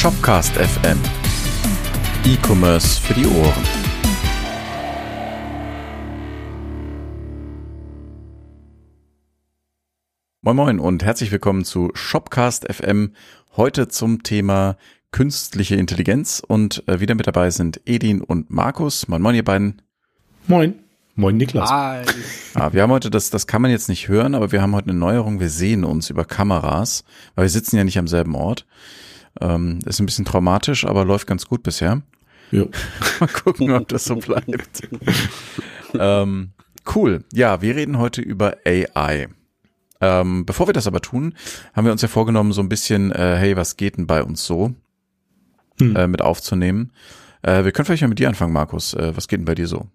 Shopcast FM. E-Commerce für die Ohren. Moin Moin und herzlich willkommen zu Shopcast FM. Heute zum Thema künstliche Intelligenz und äh, wieder mit dabei sind Edin und Markus. Moin Moin ihr beiden. Moin. Moin Niklas. Hi. Ah, wir haben heute, das, das kann man jetzt nicht hören, aber wir haben heute eine Neuerung. Wir sehen uns über Kameras, weil wir sitzen ja nicht am selben Ort. Ähm, ist ein bisschen traumatisch, aber läuft ganz gut bisher. Ja. Mal gucken, ob das so bleibt. ähm, cool. Ja, wir reden heute über AI. Ähm, bevor wir das aber tun, haben wir uns ja vorgenommen, so ein bisschen, äh, hey, was geht denn bei uns so, hm. äh, mit aufzunehmen. Äh, wir können vielleicht mal mit dir anfangen, Markus. Äh, was geht denn bei dir so?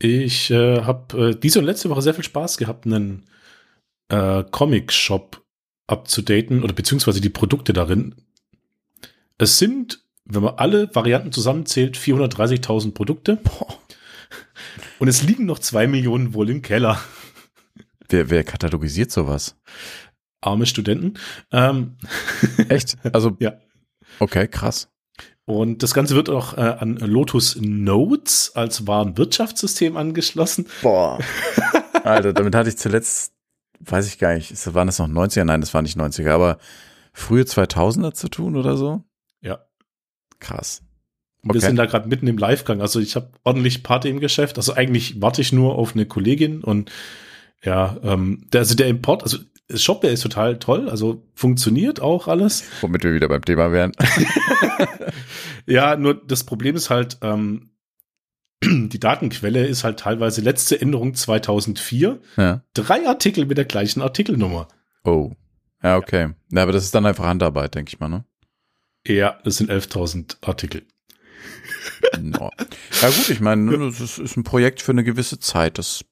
Ich äh, habe äh, diese und letzte Woche sehr viel Spaß gehabt, einen Comic-Shop abzudaten oder beziehungsweise die Produkte darin. Es sind, wenn man alle Varianten zusammenzählt, 430.000 Produkte. Boah. Und es liegen noch zwei Millionen wohl im Keller. Wer, wer katalogisiert sowas? Arme Studenten. Ähm. Echt? Also ja. Okay, krass. Und das Ganze wird auch äh, an Lotus Notes als Warenwirtschaftssystem angeschlossen. Boah. Alter, damit hatte ich zuletzt, weiß ich gar nicht, waren das noch 90er? Nein, das war nicht 90er, aber frühe 2000er zu tun oder so? Ja. Krass. Okay. Wir sind da gerade mitten im Livegang. Also ich habe ordentlich Party im Geschäft. Also eigentlich warte ich nur auf eine Kollegin und ja, ähm, der, also der Import, also Shopware ist total toll, also funktioniert auch alles. Womit wir wieder beim Thema wären. ja, nur das Problem ist halt, ähm, die Datenquelle ist halt teilweise letzte Änderung 2004. Ja. Drei Artikel mit der gleichen Artikelnummer. Oh. Ja, okay. Ja, aber das ist dann einfach Handarbeit, denke ich mal, ne? Ja, das sind 11.000 Artikel. No. Ja gut, ich meine, das ist, ein Projekt für eine gewisse Zeit. Das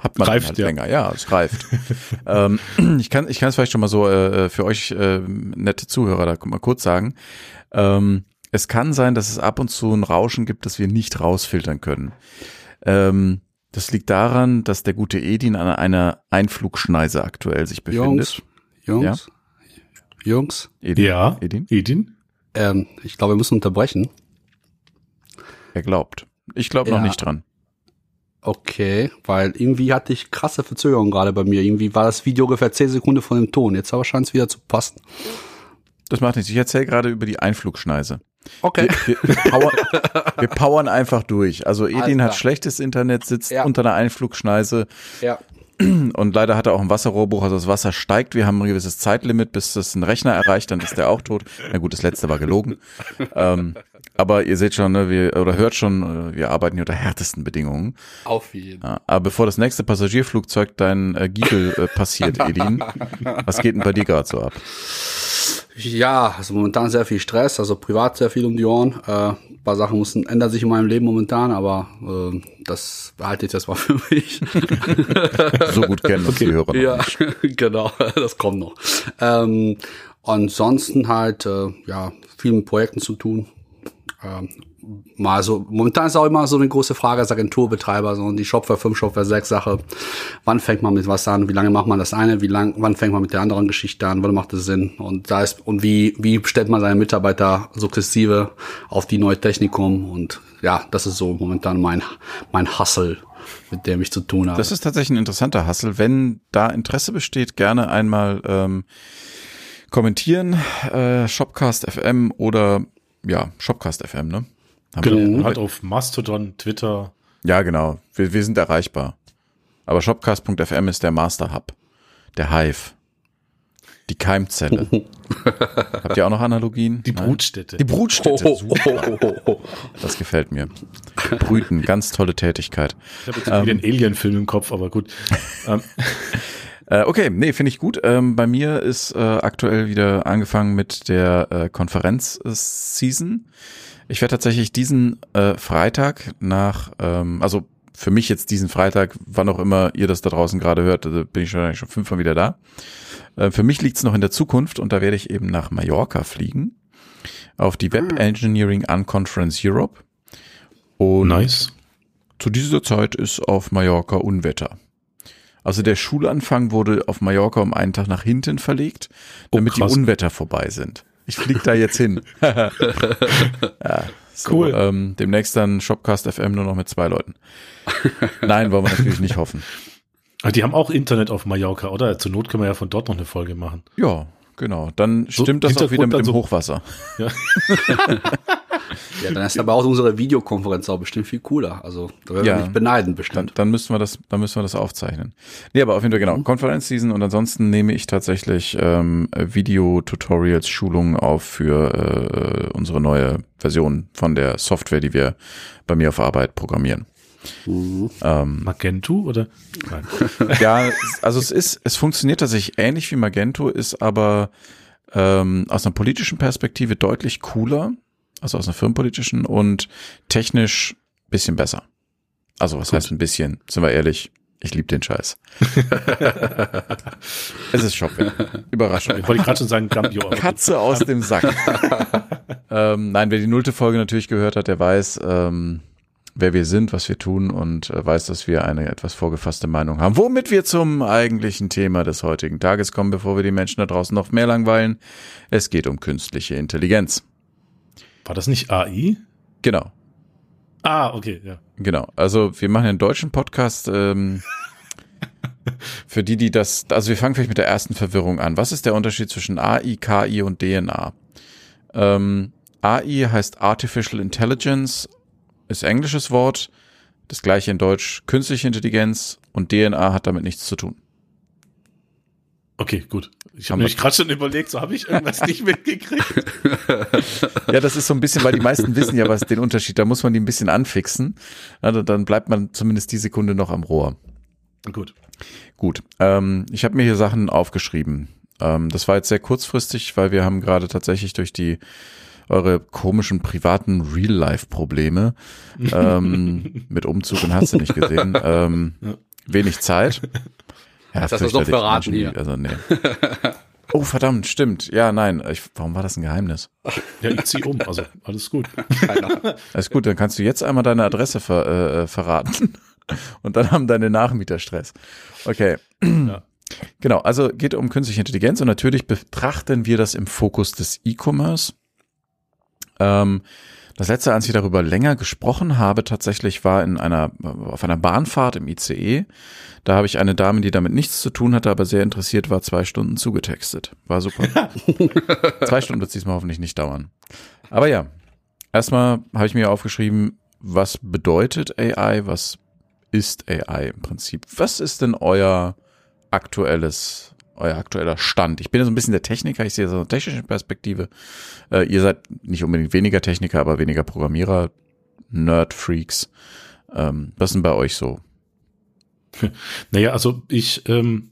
hat man reift, halt ja. länger. Ja, es reift. ähm, ich kann ich kann es vielleicht schon mal so äh, für euch äh, nette Zuhörer da mal kurz sagen. Ähm, es kann sein, dass es ab und zu ein Rauschen gibt, das wir nicht rausfiltern können. Ähm, das liegt daran, dass der gute Edin an einer Einflugschneise aktuell sich befindet. Jungs, Jungs, ja? Jungs. Edin? Ja, Edin. Edin? Ähm, ich glaube, wir müssen unterbrechen. Er glaubt. Ich glaube ja. noch nicht dran. Okay, weil irgendwie hatte ich krasse Verzögerung gerade bei mir. Irgendwie war das Video ungefähr 10 Sekunden von dem Ton. Jetzt aber scheint es wieder zu passen. Das macht nichts. Ich erzähle gerade über die Einflugschneise. Okay. Wir, wir, wir, powern, wir, powern, einfach durch. Also Edin hat schlechtes Internet, sitzt ja. unter einer Einflugschneise. Ja. Und leider hat er auch ein Wasserrohrbuch, also das Wasser steigt. Wir haben ein gewisses Zeitlimit, bis das ein Rechner erreicht, dann ist der auch tot. Na gut, das letzte war gelogen. Ähm, aber ihr seht schon, ne, wir, oder hört schon, äh, wir arbeiten hier unter härtesten Bedingungen. Auf jeden. Aber bevor das nächste Passagierflugzeug dein äh, Giebel äh, passiert, Edin, was geht denn bei dir gerade so ab? Ja, also momentan sehr viel Stress, also privat sehr viel um die Ohren. Äh, ein paar Sachen müssen, ändern sich in meinem Leben momentan, aber äh, das behalte ich jetzt mal für mich. so gut kennen uns okay. die Hörer Ja, genau, das kommt noch. Ähm, ansonsten halt, äh, ja, vielen Projekten zu tun, ähm, mal so, momentan ist auch immer so eine große Frage als Agenturbetreiber, so die Shopware 5, Shopware 6 Sache. Wann fängt man mit was an? Wie lange macht man das eine? Wie lang, wann fängt man mit der anderen Geschichte an? Wann macht es Sinn? Und da ist, und wie, wie stellt man seine Mitarbeiter sukzessive auf die neue Technik um? Und ja, das ist so momentan mein, mein Hustle mit dem ich zu tun habe. Das ist tatsächlich ein interessanter Hustle. Wenn da Interesse besteht, gerne einmal ähm, kommentieren, äh, Shopcast FM oder ja, Shopcast FM, ne? Haben genau, wir, halt auf Mastodon, Twitter. Ja, genau. Wir, wir sind erreichbar. Aber shopcast.fm ist der Master Hub. Der Hive. Die Keimzelle. Habt ihr auch noch Analogien? Die Brutstätte. Die Brutstätte. Oh, oh, oh, das gefällt mir. Brüten, ganz tolle Tätigkeit. Ich habe jetzt ähm, wieder einen Alien-Film im Kopf, aber gut. Ähm. Äh, okay, nee, finde ich gut. Ähm, bei mir ist äh, aktuell wieder angefangen mit der äh, Konferenz-Season. Ich werde tatsächlich diesen äh, Freitag nach, ähm, also für mich jetzt diesen Freitag, wann auch immer ihr das da draußen gerade hört, also bin ich schon, schon fünfmal wieder da. Äh, für mich liegt es noch in der Zukunft und da werde ich eben nach Mallorca fliegen auf die Web ah. Engineering Unconference Europe. Und nice. zu dieser Zeit ist auf Mallorca Unwetter. Also der Schulanfang wurde auf Mallorca um einen Tag nach hinten verlegt, damit oh, die Unwetter vorbei sind. Ich flieg da jetzt hin. ja, so, Cool. Ähm, demnächst dann Shopcast FM nur noch mit zwei Leuten. Nein, wollen wir natürlich nicht hoffen. Aber die haben auch Internet auf Mallorca, oder? Zur Not können wir ja von dort noch eine Folge machen. Ja, genau. Dann So, stimmt das auch wieder mit dem so- Hochwasser. Ja, dann ist aber auch unsere Videokonferenz auch bestimmt viel cooler. Also da werden Ja. wir nicht beneiden Dann, bestimmt. dann müssen wir das, dann müssen wir das aufzeichnen. Nee, aber auf jeden Fall genau. Konferenzseason und ansonsten nehme ich tatsächlich ähm, Video-Tutorials, Schulungen auf für äh, unsere neue Version von der Software, die wir bei mir auf Arbeit programmieren. Ähm, Magento oder? Nein. ja, also es ist, es funktioniert tatsächlich ähnlich wie Magento, ist aber ähm, aus einer politischen Perspektive deutlich cooler, also aus einer firmenpolitischen und technisch bisschen besser. Also was heißt ein bisschen? Sind wir ehrlich? Ich liebe den Scheiß. es ist Shopware. Überraschung. Ich wollte gerade schon sagen, Gambio. Katze aus dem Sack. ähm, nein, wer die nullte Folge natürlich gehört hat, der weiß, ähm, wer wir sind, was wir tun und äh, weiß, dass wir eine etwas vorgefasste Meinung haben. Womit wir zum eigentlichen Thema des heutigen Tages kommen, bevor wir die Menschen da draußen noch mehr langweilen. Es geht um künstliche Intelligenz. War das nicht AI? Genau. Ah, okay, ja. Genau. Also wir machen einen deutschen Podcast. Ähm, für die, die das, also wir fangen vielleicht mit der ersten Verwirrung an. Was ist der Unterschied zwischen AI, KI und DNA? Ähm, AI heißt Artificial Intelligence, ist englisches Wort. Das gleiche in Deutsch künstliche Intelligenz und DNA hat damit nichts zu tun. Okay, gut. Ich habe nämlich gerade schon überlegt, so habe ich irgendwas nicht mitgekriegt. Ja, das ist so ein bisschen, weil die meisten wissen ja was den Unterschied. Da muss man die ein bisschen anfixen. Dann- dann bleibt man zumindest die Sekunde noch am Rohr. Gut. Gut, ähm, ich habe mir hier Sachen aufgeschrieben. Ähm, das war jetzt sehr kurzfristig, weil wir haben gerade tatsächlich durch die eure komischen privaten Real-Life-Probleme ähm, mit Umzug und hast du nicht gesehen. Ähm, wenig Zeit. Ja, Jetzt hast du's doch verraten hier. Also, nee. Oh, verdammt, stimmt. Ja, nein. Ich, warum war das ein Geheimnis? Ja, ich ziehe um, also alles gut. Alles gut, dann kannst du jetzt einmal deine Adresse ver, äh, verraten. Und dann haben deine Nachmieter Stress. Okay. Ja. Genau, also geht um künstliche Intelligenz und natürlich betrachten wir das im Fokus des E-Commerce. Ähm, das letzte, als ich darüber länger gesprochen habe, tatsächlich war in einer, auf einer Bahnfahrt im ICE. Da habe ich eine Dame, die damit nichts zu tun hatte, aber sehr interessiert war, zwei Stunden zugetextet. War super. zwei Stunden wird es diesmal hoffentlich nicht dauern. Aber ja, erstmal habe ich mir aufgeschrieben, was bedeutet AI, was ist AI im Prinzip? Was ist denn euer aktuelles, euer aktueller Stand? Ich bin ja so ein bisschen der Techniker, ich sehe so eine technische Perspektive. Äh, ihr seid nicht unbedingt weniger Techniker, aber weniger Programmierer, Nerd-Freaks. Ähm, was denn bei euch so? Naja, also ich ähm,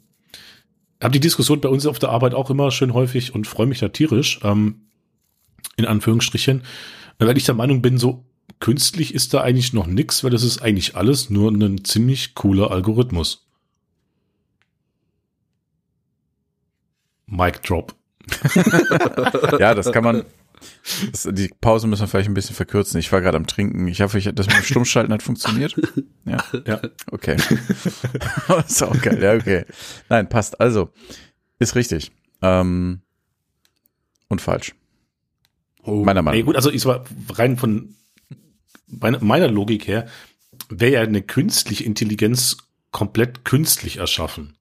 habe die Diskussion bei uns auf der Arbeit auch immer schön häufig und freue mich da tierisch, ähm, in Anführungsstrichen, weil ich der Meinung bin, so künstlich ist da eigentlich noch nix, weil das ist eigentlich alles nur ein ziemlich cooler Algorithmus. Mic Drop. Ja, das kann man. Das, die Pause müssen wir vielleicht ein bisschen verkürzen. Ich war gerade am Trinken. Ich hoffe, ich, das mit dem Stummschalten hat funktioniert. Ja, Ja. okay. ist auch geil. Ja, okay. Nein, passt. Also, ist richtig. Ähm, und falsch. Oh, Meiner Meinung nach. gut, also ich war rein von meiner, meiner Logik her, wäre ja eine künstliche Intelligenz komplett künstlich erschaffen.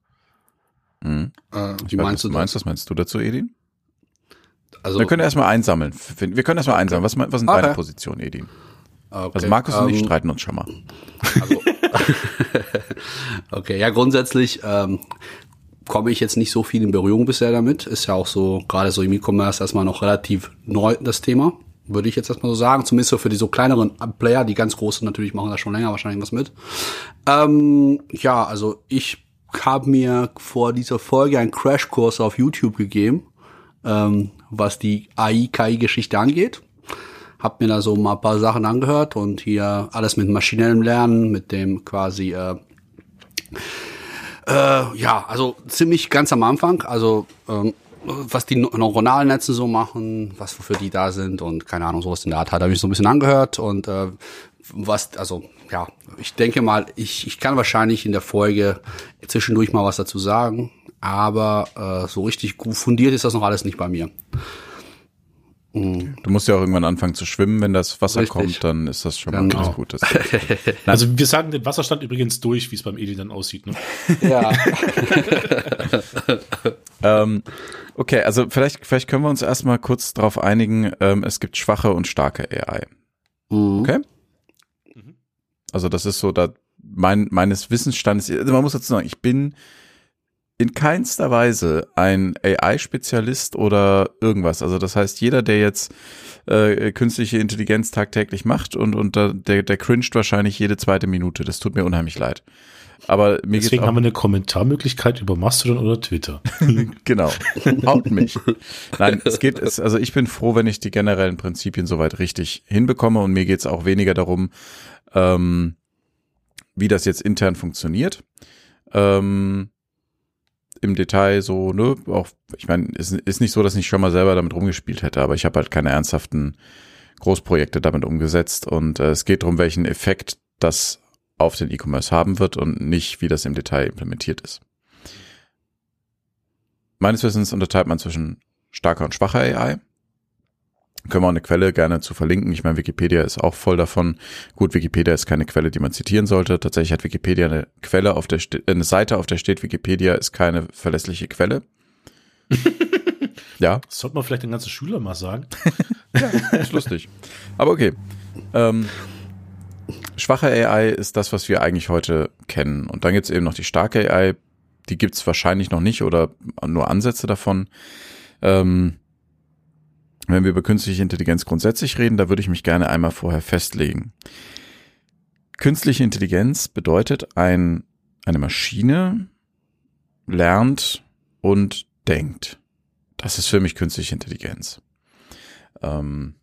Mhm. äh, Ich wie weiß, meinst was du das? meinst? Was meinst du dazu, Edin? Also, Wir können erstmal einsammeln. Wir können erstmal einsammeln. Was, was sind Okay. deine Positionen, Edin? okay, Also Markus und ich ähm, streiten uns schon mal. Also, okay, ja, grundsätzlich ähm, komme ich jetzt nicht so viel in Berührung bisher damit. Ist ja auch so, gerade so im E-Commerce erstmal noch relativ neu das Thema. Würde ich jetzt erstmal so sagen. Zumindest so für die so kleineren Player, die ganz großen natürlich machen da schon länger wahrscheinlich was mit. Ähm, ja, also ich habe mir vor dieser Folge einen Crashkurs auf YouTube gegeben, ähm, was die AI-KI-Geschichte angeht. Hab mir da so mal ein paar Sachen angehört und hier alles mit maschinellem Lernen, mit dem quasi, äh, äh, ja, also ziemlich ganz am Anfang, also ähm, was die Neu- neuronalen Netze so machen, was wofür die da sind und keine Ahnung, sowas in der Art. Hat, habe ich so ein bisschen angehört und äh, was, also ja, ich denke mal, ich, ich kann wahrscheinlich in der Folge zwischendurch mal was dazu sagen, aber äh, so richtig gut fundiert ist das noch alles nicht bei mir. Mhm. Du musst ja auch irgendwann anfangen zu schwimmen, wenn das Wasser Richtig. kommt, dann ist das schon mal genau. ganz gut. also wir sagen den Wasserstand übrigens durch, wie es beim Edi dann aussieht. Ne? Ja. ähm, okay, also vielleicht, vielleicht können wir uns erstmal kurz darauf einigen, ähm, es gibt schwache und starke AI. Mhm. Okay? Also das ist so da mein, meines Wissensstandes, also man muss dazu sagen, ich bin in keinster Weise ein AI-Spezialist oder irgendwas. Also das heißt, jeder, der jetzt äh, künstliche Intelligenz tagtäglich macht und, und der, der cringed wahrscheinlich jede zweite Minute. Das tut mir unheimlich leid. Aber mir Deswegen haben wir eine Kommentarmöglichkeit über Mastodon oder Twitter. genau. Haut mich. Nein, es geht, es, also ich bin froh, wenn ich die generellen Prinzipien soweit richtig hinbekomme und mir geht es auch weniger darum, ähm, wie das jetzt intern funktioniert. Ähm, im Detail so, ne, auch, ich meine, ist, ist nicht so, dass ich schon mal selber damit rumgespielt hätte, aber ich habe halt keine ernsthaften Großprojekte damit umgesetzt und äh, es geht darum, welchen Effekt das auf den E-Commerce haben wird und nicht, wie das im Detail implementiert ist. Meines Wissens unterteilt man zwischen starker und schwacher AI. Können wir auch eine Quelle gerne zu verlinken. Ich meine, Wikipedia ist auch voll davon. Gut, Wikipedia ist keine Quelle, die man zitieren sollte. Tatsächlich hat Wikipedia eine Quelle auf der eine Seite, auf der steht Wikipedia ist keine verlässliche Quelle. ja. Das sollte man vielleicht den ganzen Schüler mal sagen. ja, ist lustig. Aber okay. Ähm, schwache AI ist das, was wir eigentlich heute kennen. Und dann gibt's eben noch die starke AI. Die gibt's wahrscheinlich noch nicht oder nur Ansätze davon. Ähm, wenn wir über künstliche Intelligenz grundsätzlich reden, da würde ich mich gerne einmal vorher festlegen. Künstliche Intelligenz bedeutet, ein, eine Maschine lernt und denkt. Das ist für mich künstliche Intelligenz. Ähm,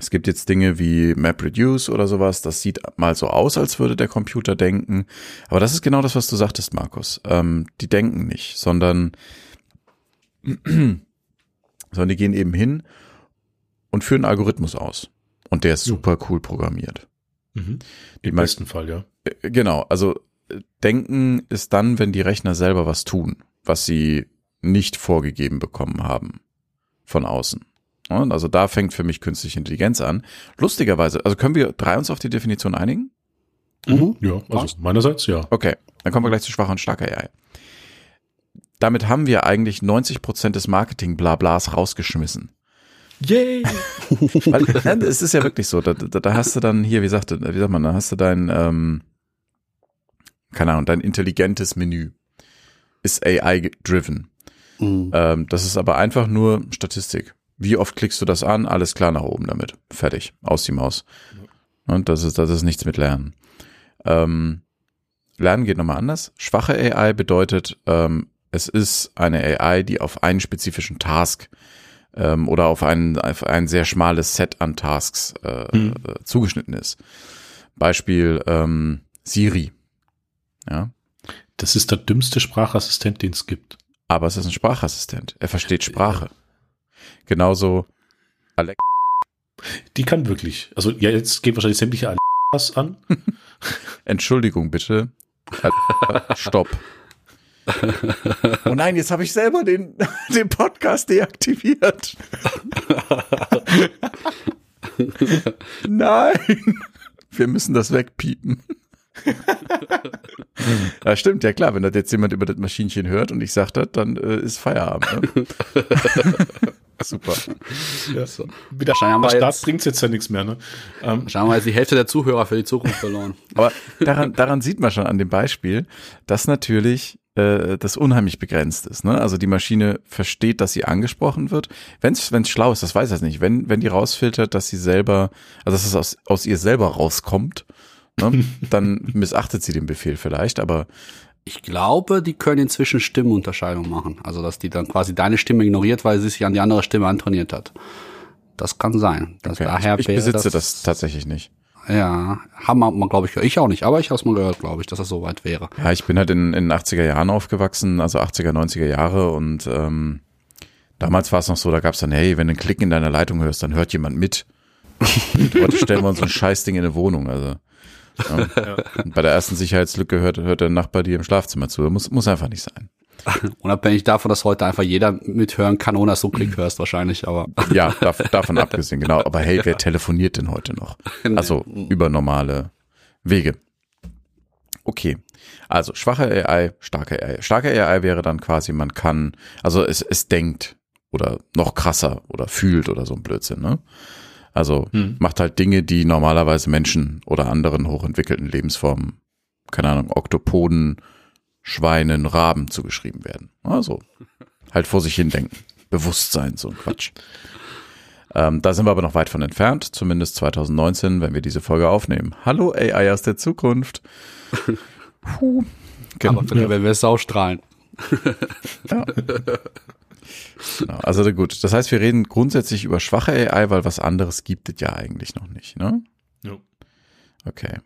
es gibt jetzt Dinge wie MapReduce oder sowas, das sieht mal so aus, als würde der Computer denken. Aber das ist genau das, was du sagtest, Markus. Ähm, die denken nicht, sondern sondern die gehen eben hin und führen einen Algorithmus aus. Und der ist super cool programmiert. Mhm. Im besten Fall, ja. Äh, genau, also äh, denken ist dann, wenn die Rechner selber was tun, was sie nicht vorgegeben bekommen haben von außen. Also da fängt für mich künstliche Intelligenz an. Lustigerweise, also können wir drei uns auf die Definition einigen? Mhm. Ja, also meinerseits ja. Okay, dann kommen wir gleich zu schwacher und starker AI damit haben wir eigentlich 90 Prozent des Marketing-Blablas rausgeschmissen. Yay! Weil, ja, es ist ja wirklich so, da, da, da hast du dann hier, wie sagt, wie sagt man, da hast du dein, ähm, keine Ahnung, dein intelligentes Menü ist AI-driven. Mhm. Ähm, das ist aber einfach nur Statistik. Wie oft klickst du das an? Alles klar nach oben damit. Fertig. Aus die Maus. Und das ist, das ist nichts mit Lernen. Ähm, Lernen geht nochmal anders. Schwache AI bedeutet, ähm, es ist eine AI, die auf einen spezifischen Task ähm, oder auf ein, auf ein sehr schmales Set an Tasks äh, mhm. äh, zugeschnitten ist. Beispiel ähm, Siri. Ja. Das ist der dümmste Sprachassistent, den es gibt. Aber es ist ein Sprachassistent. Er versteht Sprache. Genauso Alexa. Die kann wirklich. Also ja, jetzt geht wahrscheinlich sämtliche Alexas an. Entschuldigung bitte. Stopp oh nein, jetzt habe ich selber den, den Podcast deaktiviert. nein. Wir müssen das wegpiepen. ja, stimmt, ja klar, wenn das jetzt jemand über das Maschinchen hört und ich sage das, dann äh, ist Feierabend. Ne? Super. Ja. So. Wieder Start bringt jetzt ja nichts mehr. Ne? Ähm. Wahrscheinlich ist die Hälfte der Zuhörer für die Zukunft verloren. Aber daran, daran sieht man schon an dem Beispiel, dass natürlich äh, das unheimlich begrenzt ist. Ne? Also die Maschine versteht, dass sie angesprochen wird. Wenn es schlau ist, das weiß ich nicht. Wenn, wenn die rausfiltert, dass sie selber, also dass es aus, aus ihr selber rauskommt, ne? dann missachtet sie den Befehl vielleicht, aber ich glaube, die können inzwischen Stimmenunterscheidung machen. Also, dass die dann quasi deine Stimme ignoriert, weil sie sich an die andere Stimme antrainiert hat. Das kann sein. Das okay. daher ich, ich besitze das, das tatsächlich nicht. Ja, haben wir, glaube ich, ich auch nicht, aber ich habe es mal gehört, glaube ich, dass das so weit wäre. Ja, ich bin halt in, in den 80er Jahren aufgewachsen, also 80er, 90er Jahre und ähm, damals war es noch so, da gab es dann, hey, wenn du einen Klick in deiner Leitung hörst, dann hört jemand mit. heute stellen wir uns so ein Scheißding in eine Wohnung, also. Ja. Bei der ersten Sicherheitslücke hört, hört der Nachbar dir im Schlafzimmer zu. Muss, muss einfach nicht sein. Unabhängig davon, dass heute einfach jeder mithören kann, ohne dass du Klick hörst wahrscheinlich, aber. Ja, dav davon abgesehen, genau. Aber hey, wer telefoniert denn heute noch? Also über normale Wege. Okay. Also schwache AI, starke AI. Starke AI wäre dann quasi, man kann, also es, es denkt oder noch krasser oder fühlt oder so ein Blödsinn, ne? Also hm. macht halt Dinge, die normalerweise Menschen oder anderen hochentwickelten Lebensformen, keine Ahnung, Oktopoden, Schweinen, Raben zugeschrieben werden. Also halt vor sich hin denken. Bewusstsein, so ein Quatsch. Ähm, da sind wir aber noch weit von entfernt, zumindest 2019, wenn wir diese Folge aufnehmen. Hallo AI aus der Zukunft. Puh. Genau. Aber wenn wir es ausstrahlen. ja. Genau. Also gut, das heißt, wir reden grundsätzlich über schwache AI, weil was anderes gibt es ja eigentlich noch nicht, ne? Ja. Okay.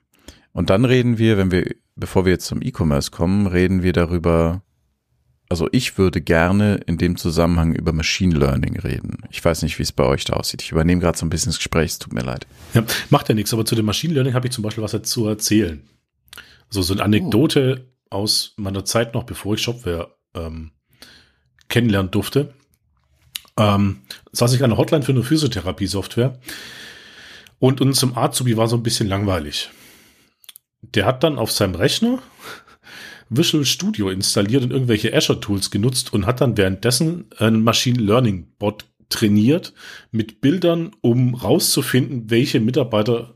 Und dann reden wir, wenn wir, bevor wir jetzt zum E-Commerce kommen, reden wir darüber, also ich würde gerne in dem Zusammenhang über Machine Learning reden. Ich weiß nicht, wie es bei euch da aussieht. Ich übernehme gerade so ein bisschen das Gespräch, es tut mir leid. Ja, macht ja nichts, aber zu dem Machine Learning habe ich zum Beispiel was zu erzählen. Also so eine Anekdote oh. aus meiner Zeit noch, bevor ich Shopware ähm, kennenlernen durfte ähm, saß ich an der Hotline für eine Physiotherapie-Software und unserem Azubi war so ein bisschen langweilig. Der hat dann auf seinem Rechner Visual Studio installiert und irgendwelche Azure-Tools genutzt und hat dann währenddessen ein Machine Learning Bot trainiert mit Bildern, um rauszufinden, welche Mitarbeiter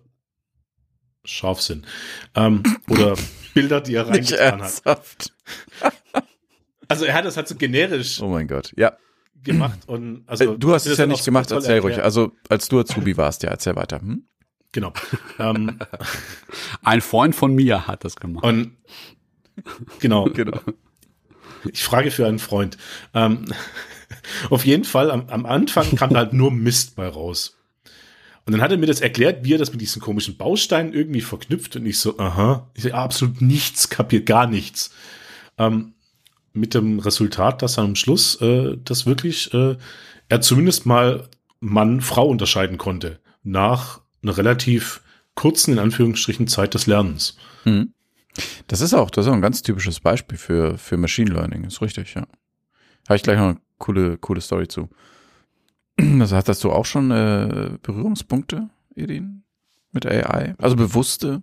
scharf sind. Ähm, oder Bilder, die er reingetan hat. Also er hat das halt so generisch. Oh mein Gott, ja gemacht und also äh, du hast es ja nicht gemacht, erzähl erklärt. ruhig. Also als du Azubi warst, ja, erzähl weiter. Hm? Genau. ähm, Ein Freund von mir hat das gemacht. Und genau. genau. Ich frage für einen Freund. Ähm, auf jeden Fall, am, am Anfang kam da halt nur Mist bei raus. Und dann hat er mir das erklärt, wie er das mit diesen komischen Bausteinen irgendwie verknüpft und ich so, aha, ich so, absolut nichts kapiert, gar nichts. Ähm, mit dem Resultat, dass er am Schluss äh, das wirklich äh, er zumindest mal Mann-Frau unterscheiden konnte nach einer relativ kurzen, in Anführungsstrichen, Zeit des Lernens. Hm. Das ist auch, das ist auch ein ganz typisches Beispiel für, für Machine Learning, ist richtig, ja. Habe ich gleich noch eine coole, coole Story zu. Also hattest du auch schon äh, Berührungspunkte, Edin, mit AI? Also bewusste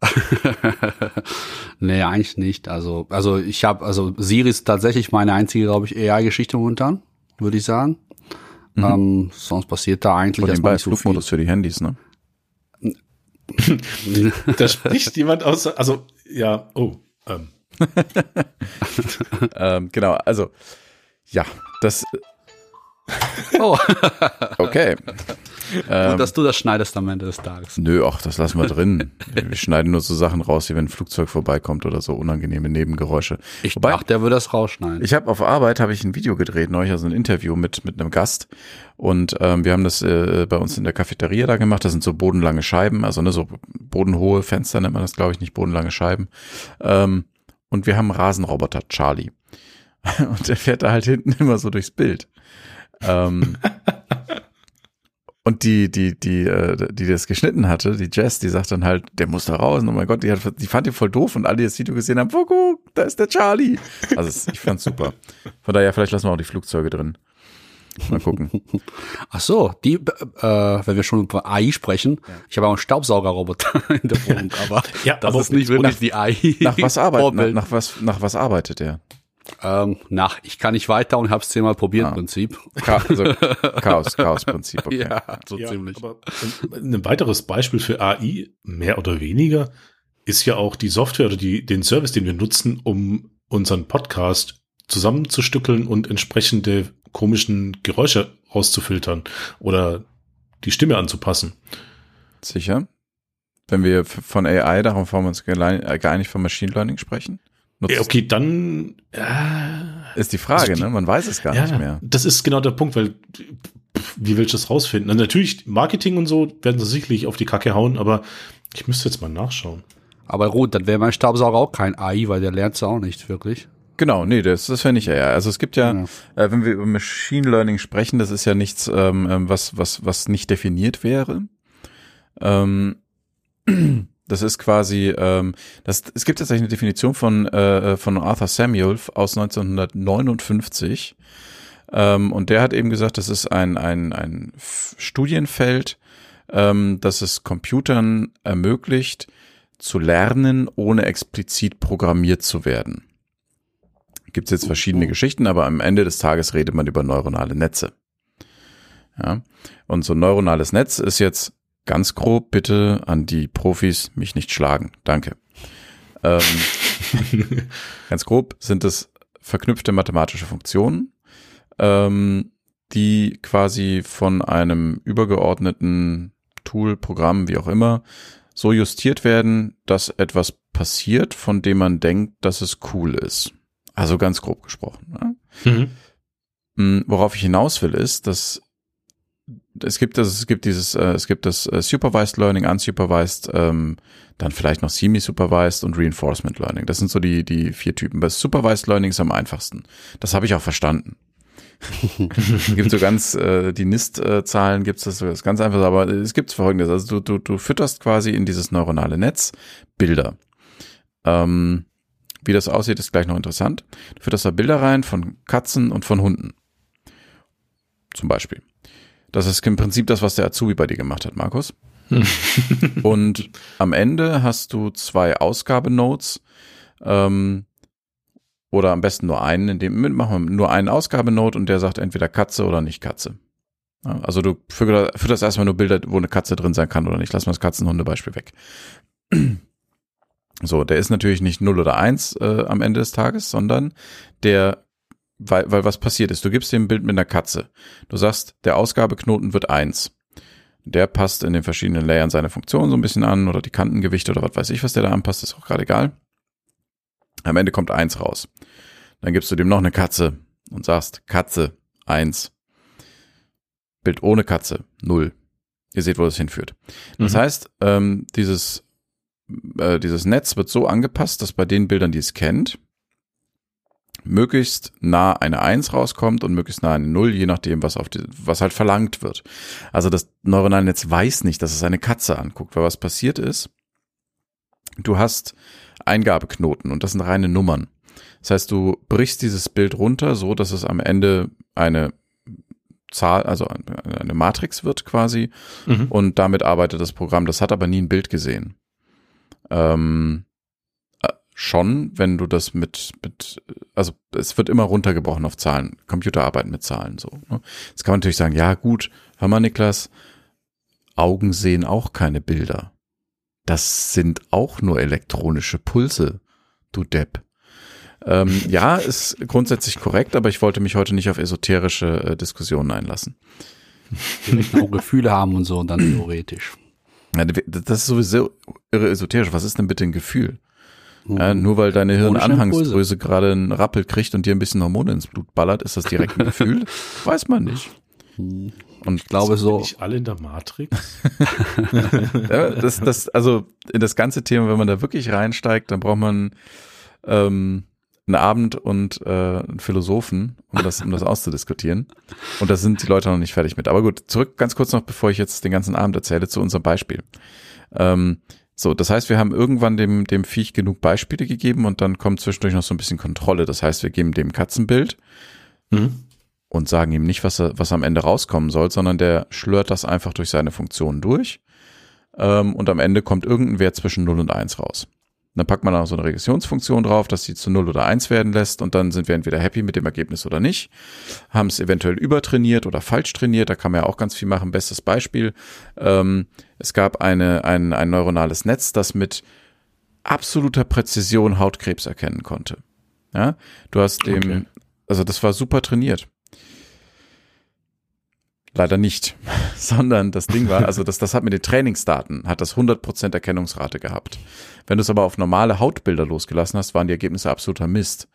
nee, eigentlich nicht. Also, also ich habe, also Siri ist tatsächlich meine einzige, glaube ich, AI-Geschichte momentan, würde ich sagen. Mhm. Ähm, sonst passiert da eigentlich erstmal nicht so Flugmodus viel. für die Handys, ne? da spricht jemand aus, also ja, oh. Ähm. ähm, genau, also ja, das. Oh. okay. Ähm, Gut, dass du das schneidest am Ende des Tages. Nö, ach, das lassen wir drin. wir schneiden nur so Sachen raus, wie wenn ein Flugzeug vorbeikommt oder so unangenehme Nebengeräusche. Ich Wobei, dachte, der würde das rausschneiden. Ich habe auf Arbeit habe ich ein Video gedreht, neulich also ein Interview mit mit einem Gast und ähm, wir haben das äh, bei uns in der Cafeteria da gemacht. Das sind so bodenlange Scheiben, also ne, so bodenhohe Fenster nennt man das, glaube ich, nicht bodenlange Scheiben. Ähm, und wir haben einen Rasenroboter Charlie und der fährt da halt hinten immer so durchs Bild. Ähm, Und die, die, die, äh, die das geschnitten hatte, die Jess, die sagt dann halt, der muss da raus. Und oh mein Gott, die, hat, die fand ihn voll doof und alle, die das Video gesehen haben, oh, guck, da ist der Charlie. Also ich fand's super. Von daher, vielleicht lassen wir auch die Flugzeuge drin. Mal gucken. Ach so, die, äh, wenn wir schon über AI sprechen, ja. ich habe auch einen Staubsaugerroboter in der Wohnung, aber ja, das aber ist nicht wirklich nach, die AI. Nach was arbeitet, nach, nach, was, nach was arbeitet der? Ähm, nach, ich kann nicht weiter und habe es zehnmal probiert, ah. Prinzip. Cha also Chaos, Chaos-Prinzip. Okay. Ja, so ja, ziemlich. Aber ein weiteres Beispiel für AI, mehr oder weniger, ist ja auch die Software oder die, den Service, den wir nutzen, um unseren Podcast zusammenzustückeln und entsprechende komischen Geräusche rauszufiltern oder die Stimme anzupassen. Sicher. Wenn wir von AI, darauf haben wir uns geeinigt, von Machine Learning sprechen? Ja, okay, dann äh, ist die Frage, also die, ne? Man weiß es gar ja, nicht mehr. Das ist genau der Punkt, weil wie willst du das rausfinden? Und natürlich Marketing und so werden sie sicherlich auf die Kacke hauen, aber ich müsste jetzt mal nachschauen. Aber gut, dann wäre mein Staubsauger auch kein AI, weil der lernt es auch nicht wirklich. Genau, nee, das, das wäre nicht AI. Also es gibt ja, ja. Äh, wenn wir über Machine Learning sprechen, das ist ja nichts, ähm, ähm was, was, was nicht definiert wäre. Ähm, Das ist quasi, ähm, das, es gibt tatsächlich eine Definition von, äh, von Arthur Samuel aus 1959. Ähm, und der hat eben gesagt, das ist ein, ein, ein Studienfeld, ähm, das es Computern ermöglicht, zu lernen, ohne explizit programmiert zu werden. Gibt es jetzt verschiedene Geschichten, aber am Ende des Tages redet man über neuronale Netze. Ja. Und so ein neuronales Netz ist jetzt ganz grob bitte an die Profis mich nicht schlagen. Danke. Ähm, ganz grob sind es verknüpfte mathematische Funktionen, ähm, die quasi von einem übergeordneten Tool, Programm, wie auch immer, so justiert werden, dass etwas passiert, von dem man denkt, dass es cool ist. Also ganz grob gesprochen. Ne? Mhm. Mm, worauf ich hinaus will, ist, dass es gibt das, es gibt dieses, äh, es gibt das äh, Supervised Learning, Unsupervised, ähm, dann vielleicht noch Semi-Supervised und Reinforcement Learning. Das sind so die, die vier Typen. Bei Supervised Learning ist am einfachsten. Das habe ich auch verstanden. gibt so ganz, äh, die NIST-Zahlen gibt es das, das ganz einfach, aber es gibt folgendes. Also du, du, du fütterst quasi in dieses neuronale Netz Bilder. Ähm, wie das aussieht, ist gleich noch interessant. Du fütterst da Bilder rein von Katzen und von Hunden. Zum Beispiel. Das ist im Prinzip das, was der Azubi bei dir gemacht hat, Markus. und am Ende hast du zwei Ausgabenodes, ähm, oder am besten nur einen, in dem machen wir nur einen Ausgabenode und der sagt entweder Katze oder nicht Katze. Also du fütterst erstmal nur Bilder, wo eine Katze drin sein kann oder nicht. Lass mal das Katzenhunde-Beispiel weg. So, der ist natürlich nicht 0 oder 1 äh, am Ende des Tages, sondern der weil, weil was passiert ist, du gibst dem Bild mit einer Katze. Du sagst, der Ausgabeknoten wird eins. Der passt in den verschiedenen Layern seine Funktion so ein bisschen an oder die Kantengewichte oder was weiß ich, was der da anpasst, ist auch gerade egal. Am Ende kommt eins raus. Dann gibst du dem noch eine Katze und sagst, Katze, eins. Bild ohne Katze, null. Ihr seht, wo das hinführt. Das mhm. heißt, ähm, dieses, äh, dieses Netz wird so angepasst, dass bei den Bildern, die es kennt, möglichst nah eine Eins rauskommt und möglichst nah eine Null, je nachdem, was auf die, was halt verlangt wird. Also das neuronale Netz weiß nicht, dass es eine Katze anguckt, weil was passiert ist, du hast Eingabeknoten und das sind reine Nummern. Das heißt, du brichst dieses Bild runter, so dass es am Ende eine Zahl, also eine Matrix wird quasi mhm. und damit arbeitet das Programm. Das hat aber nie ein Bild gesehen. Ähm, schon, wenn du das mit, mit, also es wird immer runtergebrochen auf Zahlen, Computer arbeiten mit Zahlen so. Ne? Jetzt kann man natürlich sagen, ja gut, hör mal Niklas, Augen sehen auch keine Bilder. Das sind auch nur elektronische Pulse, du Depp. Ähm, ja, ist grundsätzlich korrekt, aber ich wollte mich heute nicht auf esoterische äh, Diskussionen einlassen. Vielleicht auch Gefühle haben und so, und dann theoretisch. Ja, das ist sowieso irre esoterisch. Was ist denn bitte ein Gefühl? Ja, nur weil deine Hirnanhangsdrüse gerade einen Rappel kriegt und dir ein bisschen Hormone ins Blut ballert, ist das direkt ein Gefühl? Weiß man nicht. Hm. Und ich glaube so. Nicht alle in der Matrix? ja, das, das, also in das ganze Thema, wenn man da wirklich reinsteigt, dann braucht man ähm, einen Abend und äh, einen Philosophen, um das, um das auszudiskutieren. Und da sind die Leute noch nicht fertig mit. Aber gut, zurück ganz kurz noch, bevor ich jetzt den ganzen Abend erzähle, zu unserem Beispiel. Ähm, so, das heißt, wir haben irgendwann dem, dem Viech genug Beispiele gegeben und dann kommt zwischendurch noch so ein bisschen Kontrolle. Das heißt, wir geben dem Katzenbild mhm. und sagen ihm nicht, was, was am Ende rauskommen soll, sondern der schlört das einfach durch seine Funktion durch. Ähm, und am Ende kommt irgendein Wert zwischen 0 und 1 raus dann packt man auch so eine Regressionsfunktion drauf, dass sie zu 0 oder 1 werden lässt und dann sind wir entweder happy mit dem Ergebnis oder nicht. Haben es eventuell übertrainiert oder falsch trainiert, da kann man ja auch ganz viel machen. Bestes Beispiel, ähm, es gab eine, ein, ein neuronales Netz, das mit absoluter Präzision Hautkrebs erkennen konnte. Ja, du hast dem, okay. also das war super trainiert. Leider nicht, sondern das Ding war, also das, das hat mit den Trainingsdaten, hat das 100% Erkennungsrate gehabt. Wenn du es aber auf normale Hautbilder losgelassen hast, waren die Ergebnisse absoluter Mist.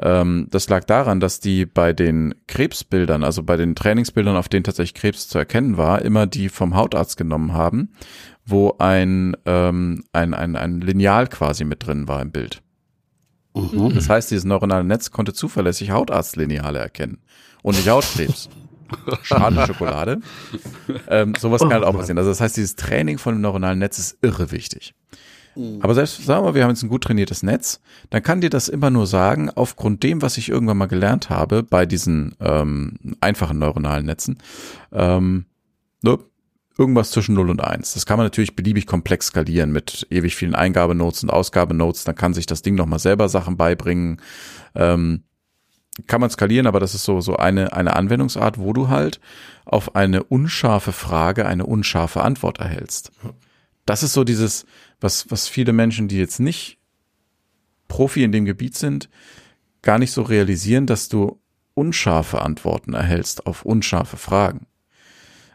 Ähm, das lag daran, dass die bei den Krebsbildern, also bei den Trainingsbildern, auf denen tatsächlich Krebs zu erkennen war, immer die vom Hautarzt genommen haben, wo ein, ähm, ein, ein, ein Lineal quasi mit drin war im Bild. Mhm. Das heißt, dieses neuronale Netz konnte zuverlässig Hautarztlineale erkennen und nicht Hautkrebs. Schade ähm, sowas kann halt auch passieren. Also das heißt, dieses Training von dem neuronalen Netz ist irre wichtig. Aber selbst, sagen wir, wir haben jetzt ein gut trainiertes Netz, dann kann dir das immer nur sagen, aufgrund dem, was ich irgendwann mal gelernt habe bei diesen ähm, einfachen neuronalen Netzen, ähm, ne, irgendwas zwischen 0 und 1. Das kann man natürlich beliebig komplex skalieren mit ewig vielen Eingabenotes und Ausgabenotes. Dann kann sich das Ding nochmal selber Sachen beibringen. Ähm, kann man skalieren, aber das ist so, so eine, eine Anwendungsart, wo du halt auf eine unscharfe Frage eine unscharfe Antwort erhältst. Das ist so dieses, was, was viele Menschen, die jetzt nicht Profi in dem Gebiet sind, gar nicht so realisieren, dass du unscharfe Antworten erhältst auf unscharfe Fragen.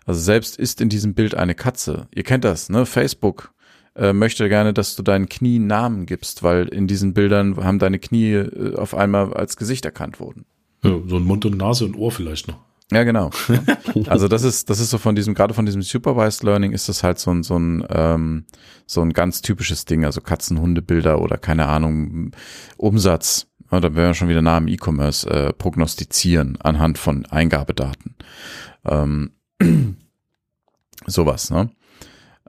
Also selbst ist in diesem Bild eine Katze. Ihr kennt das, ne? Facebook äh, möchte gerne, dass du deinen Knien Namen gibst, weil in diesen Bildern haben deine Knie äh, auf einmal als Gesicht erkannt worden. Ja, so ein Mund und Nase und Ohr vielleicht noch. Ja, genau. Also das ist, das ist so von diesem, gerade von diesem Supervised Learning ist das halt so ein, so ein, ähm, so ein ganz typisches Ding, also Katzen-Hunde-Bilder oder keine Ahnung, Umsatz, da werden wir schon wieder nah im E-Commerce, äh, prognostizieren anhand von Eingabedaten. Ähm, sowas, ne?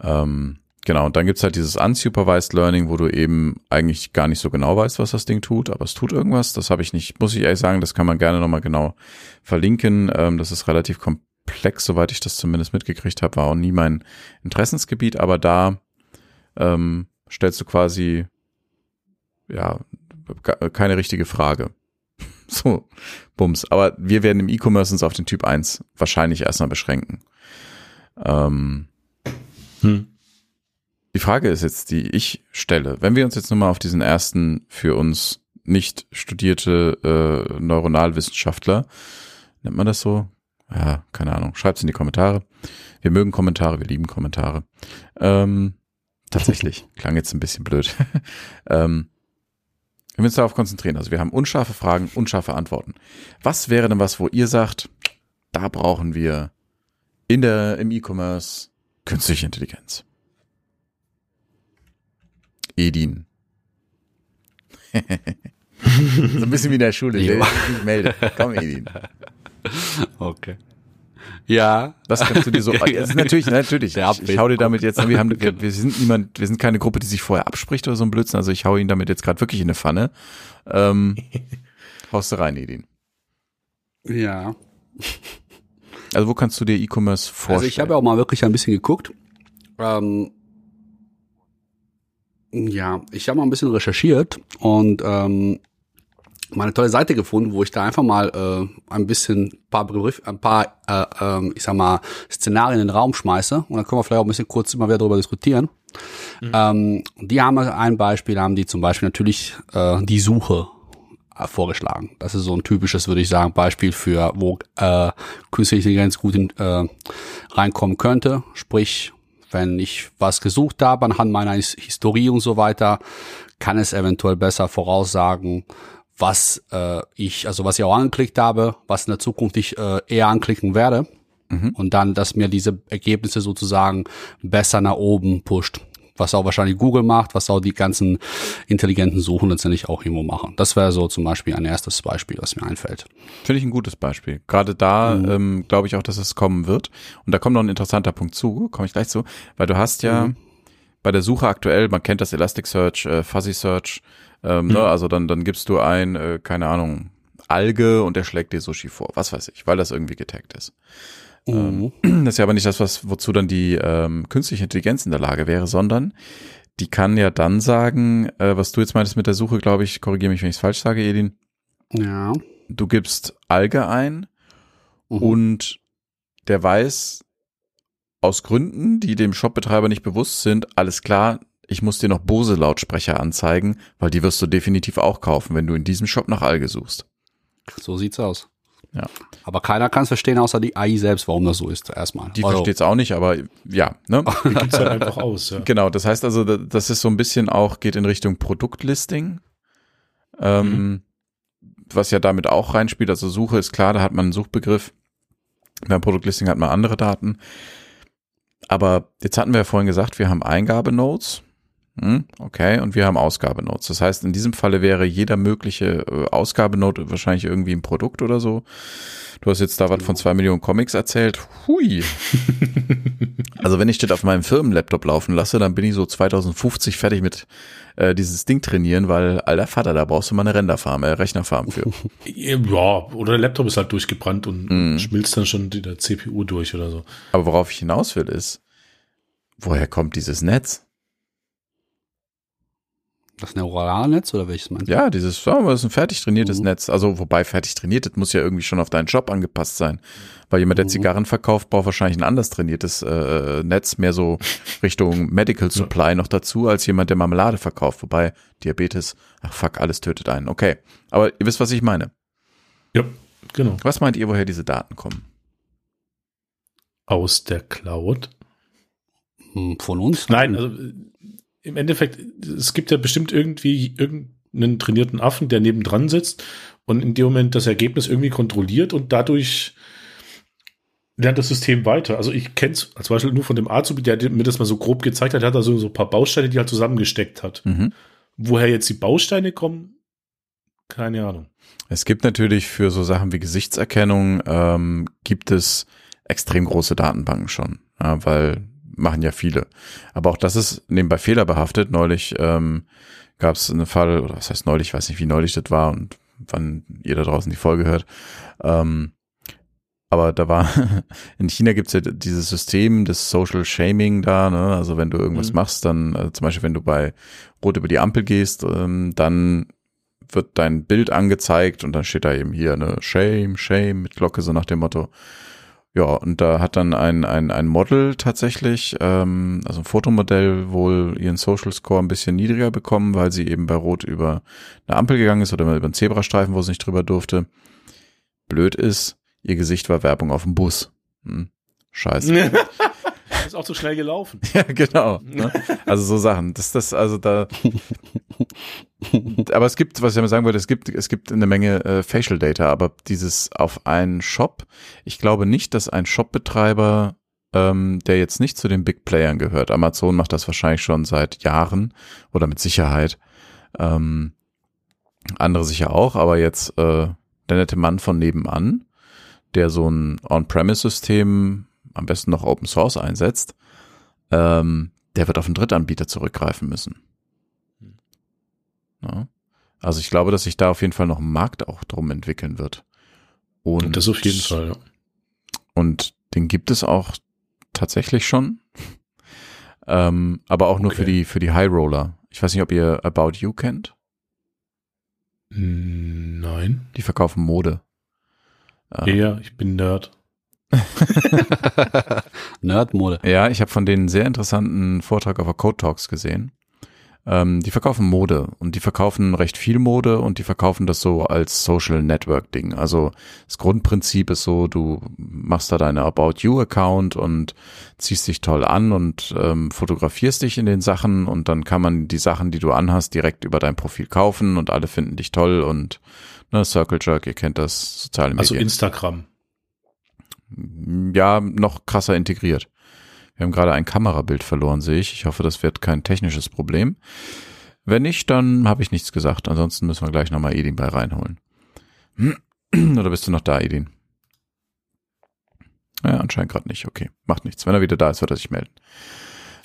Ähm, genau, und dann gibt's halt dieses Unsupervised Learning, wo du eben eigentlich gar nicht so genau weißt, was das Ding tut, aber es tut irgendwas. Das habe ich nicht, muss ich ehrlich sagen, das kann man gerne nochmal genau verlinken. Ähm, das ist relativ komplex, soweit ich das zumindest mitgekriegt habe, war auch nie mein Interessensgebiet, aber da ähm, stellst du quasi ja keine richtige Frage. So, Bums. Aber wir werden im E-Commerce uns auf den Typ 1 wahrscheinlich erstmal beschränken. Ähm, hm. Die Frage ist jetzt, die ich stelle, wenn wir uns jetzt nur mal auf diesen ersten für uns nicht studierte äh, Neuronalwissenschaftler, nennt man das so? Ja, keine Ahnung. Schreibt's in die Kommentare. Wir mögen Kommentare, wir lieben Kommentare. Ähm, tatsächlich, klang jetzt ein bisschen blöd. ähm, wenn wir uns darauf konzentrieren, also wir haben unscharfe Fragen, unscharfe Antworten. Was wäre denn was, wo ihr sagt, da brauchen wir in der, im E-Commerce künstliche Intelligenz? Edin. so ein bisschen wie in der Schule, der sich nicht meldet. Komm, Edin. Okay. Ja. Was kannst du dir so, also natürlich, natürlich. Ich, ich hau dir damit jetzt, wir haben, wir, wir sind niemand, wir sind keine Gruppe, die sich vorher abspricht oder so ein Blödsinn, also ich hau ihn damit jetzt gerade wirklich in eine Pfanne. Ähm, haust du rein, Edin. Ja. Also wo kannst du dir E-Commerce vorstellen? Also ich habe ja auch mal wirklich ein bisschen geguckt. Ähm, ja, ich habe mal ein bisschen recherchiert und ähm, meine tolle Seite gefunden, wo ich da einfach mal äh, ein bisschen ein paar Begriff, ein paar, äh, äh, ich sag mal, Szenarien in den Raum schmeiße und dann können wir vielleicht auch ein bisschen kurz immer wieder darüber diskutieren. Mhm. Ähm, die haben ein Beispiel, haben die zum Beispiel natürlich äh, die Suche äh, vorgeschlagen. Das ist so ein typisches, würde ich sagen, Beispiel für, wo äh, künstliche Intelligenz gut in, äh, reinkommen könnte. Sprich, wenn ich was gesucht habe anhand meiner Historie und so weiter, kann es eventuell besser voraussagen, was äh, ich, also was ich auch angeklickt habe, was in der Zukunft ich äh, eher anklicken werde. Mhm. Und dann, dass mir diese Ergebnisse sozusagen besser nach oben pusht. Was auch wahrscheinlich Google macht, was auch die ganzen intelligenten Suchen letztendlich auch irgendwo machen. Das wäre so zum Beispiel ein erstes Beispiel, was mir einfällt. Finde ich ein gutes Beispiel. Gerade da mhm. ähm, glaube ich auch, dass es kommen wird. Und da kommt noch ein interessanter Punkt zu, komme ich gleich zu, weil du hast ja mhm. bei der Suche aktuell, man kennt das Elasticsearch, äh, Fuzzy Search, ähm, mhm. ne, also dann, dann gibst du ein, äh, keine Ahnung, Alge und der schlägt dir Sushi vor. Was weiß ich, weil das irgendwie getaggt ist. Mhm. Ähm, das ist ja aber nicht das, was, wozu dann die ähm, künstliche Intelligenz in der Lage wäre, sondern die kann ja dann sagen, äh, was du jetzt meintest mit der Suche, glaube ich, korrigiere mich, wenn ich es falsch sage, Edin. Ja. Du gibst Alge ein mhm. und der weiß aus Gründen, die dem Shopbetreiber nicht bewusst sind, alles klar, ich muss dir noch Bose-Lautsprecher anzeigen, weil die wirst du definitiv auch kaufen, wenn du in diesem Shop nach Alge suchst. So sieht's aus. Ja. Aber keiner kann es verstehen, außer die AI selbst, warum das so ist, erstmal. Die versteht es auch nicht, aber ja, ne? Die gibt's halt einfach aus, ja. Genau, das heißt also, das ist so ein bisschen auch, geht in Richtung Produktlisting. Ähm, mhm. Was ja damit auch reinspielt. Also Suche ist klar, da hat man einen Suchbegriff. Beim Produktlisting hat man andere Daten. Aber jetzt hatten wir ja vorhin gesagt, wir haben Eingabenodes okay, und wir haben Ausgabenotes. Das heißt, in diesem Falle wäre jeder mögliche äh, Ausgabenote wahrscheinlich irgendwie ein Produkt oder so. Du hast jetzt da was von zwei Millionen Comics erzählt. Hui. also wenn ich das auf meinem Firmenlaptop laufen lasse, dann bin ich so 2050 fertig mit äh, dieses Ding trainieren, weil, alter Vater, da brauchst du mal eine Renderfarm, äh, Rechnerfarm für. Ja, oder der Laptop ist halt durchgebrannt und mm. schmilzt dann schon die der CPU durch oder so. Aber worauf ich hinaus will, ist, woher kommt dieses Netz? Das Neuralnetz oder welches meinst du? Ja, dieses, oh, das ist ein fertig trainiertes mhm. Netz. Also, wobei fertig trainiert, das muss ja irgendwie schon auf deinen Job angepasst sein. Weil jemand, der mhm. Zigarren verkauft, braucht wahrscheinlich ein anders trainiertes äh, Netz, mehr so Richtung Medical Supply ja. noch dazu, als jemand, der Marmelade verkauft. Wobei Diabetes, ach fuck, alles tötet einen. Okay. Aber ihr wisst, was ich meine. Ja, genau. Was meint ihr, woher diese Daten kommen? Aus der Cloud. Hm, von uns? Nein, also im Endeffekt, es gibt ja bestimmt irgendwie irgendeinen trainierten Affen, der nebendran sitzt und in dem Moment das Ergebnis irgendwie kontrolliert und dadurch lernt das System weiter. Also ich kenne es als Beispiel nur von dem Azubi, der mir das mal so grob gezeigt hat. Der hat also so ein paar Bausteine, die er halt zusammengesteckt hat. Mhm. Woher jetzt die Bausteine kommen, keine Ahnung. Es gibt natürlich für so Sachen wie Gesichtserkennung, ähm, gibt es extrem große Datenbanken schon, ja, weil machen ja viele. Aber auch das ist nebenbei fehlerbehaftet. Neulich ähm, gab es einen Fall, oder was heißt neulich, ich weiß nicht, wie neulich das war und wann ihr da draußen die Folge hört. Ähm, aber da war, in China gibt's ja dieses System des Social Shaming da, ne? Also wenn du irgendwas mhm. machst, dann, also zum Beispiel, wenn du bei Rot über die Ampel gehst, ähm, dann wird dein Bild angezeigt und dann steht da eben hier, ne, Shame, Shame mit Glocke, so nach dem Motto. Ja, und da hat dann ein, ein, ein Model tatsächlich, ähm, also ein Fotomodell, wohl ihren Social Score ein bisschen niedriger bekommen, weil sie eben bei Rot über eine Ampel gegangen ist oder über einen Zebrastreifen, wo sie nicht drüber durfte. Blöd ist, ihr Gesicht war Werbung auf dem Bus. Hm. Scheiße. ist auch zu schnell gelaufen. ja, genau. Ne? Also so Sachen. Das, das, also da. aber es gibt, was ich mal sagen wollte, es gibt, es gibt eine Menge äh, Facial Data, aber dieses auf einen Shop, ich glaube nicht, dass ein Shopbetreiber, ähm, der jetzt nicht zu den Big Playern gehört, Amazon macht das wahrscheinlich schon seit Jahren oder mit Sicherheit. Ähm, andere sicher auch, aber jetzt äh, der nette Mann von nebenan, der so ein On-Premise-System am besten noch Open Source einsetzt, ähm, der wird auf einen Drittanbieter zurückgreifen müssen. Ja. Also ich glaube, dass sich da auf jeden Fall noch ein Markt auch drum entwickeln wird. Und das auf jeden Fall, ja. Und den gibt es auch tatsächlich schon. ähm, aber auch nur okay. für die, für die High Roller. Ich weiß nicht, ob ihr About You kennt. Nein. Die verkaufen Mode. Ja, ich bin Nerd. Nerdmode. Ja, ich habe von denen einen sehr interessanten Vortrag auf der Code Talks gesehen. Ähm, die verkaufen Mode und die verkaufen recht viel Mode und die verkaufen das so als Social Network Ding. Also das Grundprinzip ist so, du machst da deine About You Account und ziehst dich toll an und ähm, fotografierst dich in den Sachen und dann kann man die Sachen, die du anhast, direkt über dein Profil kaufen und alle finden dich toll und ne, Circle Jerk, ihr kennt das, soziale also Medien. Also Instagram ja, noch krasser integriert. Wir haben gerade ein Kamerabild verloren, sehe ich. Ich hoffe, das wird kein technisches Problem. Wenn nicht, dann habe ich nichts gesagt. Ansonsten müssen wir gleich nochmal Edin bei reinholen. Oder bist du noch da, Edin? Ja, anscheinend gerade nicht. Okay, macht nichts. Wenn er wieder da ist, wird er sich melden.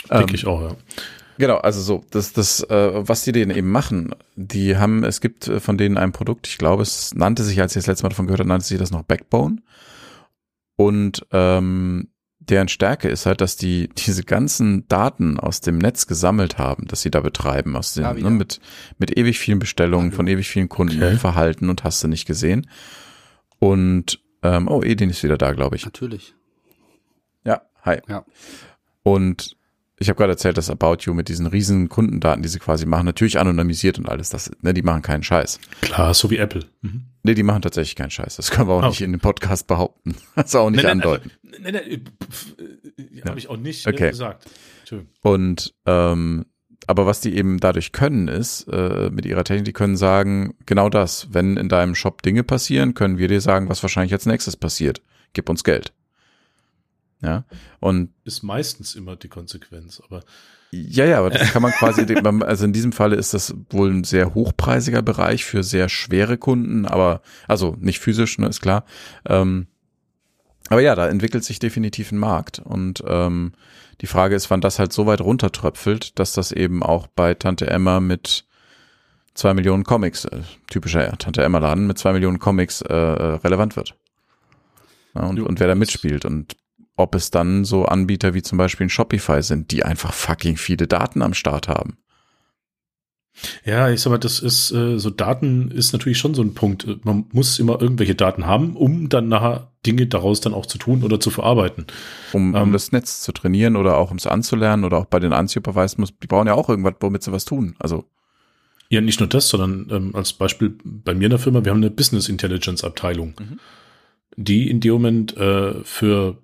Denke ähm, ich auch, ja. Genau, also so, das, das, äh, was die denen eben machen, die haben, es gibt von denen ein Produkt, ich glaube, es nannte sich, als ich das letzte Mal davon gehört habe, nannte sich das noch Backbone. Und ähm, deren Stärke ist halt, dass die diese ganzen Daten aus dem Netz gesammelt haben, dass sie da betreiben, aus den, ja, ne, mit, mit ewig vielen Bestellungen ja, von ewig vielen Kunden okay. Verhalten und hast du nicht gesehen. Und ähm, oh, Edin ist wieder da, glaube ich. Natürlich. Ja, hi. Ja. Und ich habe gerade erzählt, dass About You mit diesen riesen Kundendaten, die sie quasi machen, natürlich anonymisiert und alles, das, ne, die machen keinen Scheiß. Klar, so wie Apple. Mhm. Nee, die machen tatsächlich keinen Scheiß. Das können wir auch oh. nicht in dem Podcast behaupten. Das auch nicht nein, andeuten. Nein, nein, nein, äh, ja. habe ich auch nicht äh, okay. gesagt. Und ähm, aber was die eben dadurch können, ist, äh, mit ihrer Technik, die können sagen, genau das, wenn in deinem Shop Dinge passieren, können wir dir sagen, was wahrscheinlich als nächstes passiert. Gib uns Geld. Ja. Und ist meistens immer die Konsequenz, aber Ja, ja, aber das kann man quasi, also in diesem Falle ist das wohl ein sehr hochpreisiger Bereich für sehr schwere Kunden, aber, also nicht physisch, ne, ist klar. Ähm, aber ja, da entwickelt sich definitiv ein Markt und ähm, die Frage ist, wann das halt so weit runtertröpfelt, dass das eben auch bei Tante Emma mit zwei Millionen Comics, äh, typischer Tante Emma Laden mit zwei Millionen Comics äh, äh relevant wird. Ja, und, und wer da mitspielt und ob es dann so Anbieter wie zum Beispiel ein Shopify sind, die einfach fucking viele Daten am Start haben. Ja, ich sag mal, das ist äh, so Daten ist natürlich schon so ein Punkt. Man muss immer irgendwelche Daten haben, um dann nachher Dinge daraus dann auch zu tun oder zu verarbeiten. Um, um ähm, das Netz zu trainieren oder auch um es anzulernen oder auch bei den Unsupervised muss, die brauchen ja auch irgendwas, womit sie was tun. Also ja, nicht nur das, sondern ähm, als Beispiel bei mir in der Firma, wir haben eine Business Intelligence Abteilung, mhm. die in dem Moment äh, für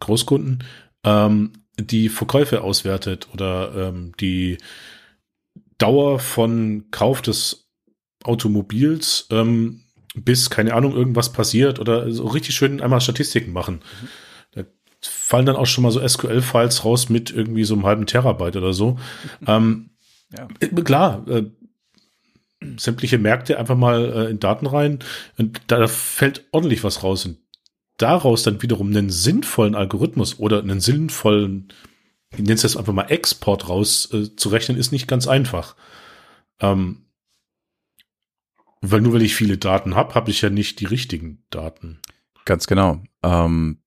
Großkunden ähm, die Verkäufe auswertet oder ähm, die Dauer von Kauf des Automobils ähm, bis, keine Ahnung, irgendwas passiert oder so richtig schön einmal Statistiken machen. Mhm. Da fallen dann auch schon mal so SQL-Files raus mit irgendwie so einem halben Terabyte oder so. Ähm, ja. Äh, klar, äh, sämtliche Märkte einfach mal äh, in Daten rein und da fällt ordentlich was raus. Und daraus dann wiederum einen sinnvollen Algorithmus oder einen sinnvollen, ich nenne es jetzt einfach mal Export raus äh, ist nicht ganz einfach. Ähm, weil nur weil ich viele Daten habe, habe ich ja nicht die richtigen Daten. Ganz genau. Ähm,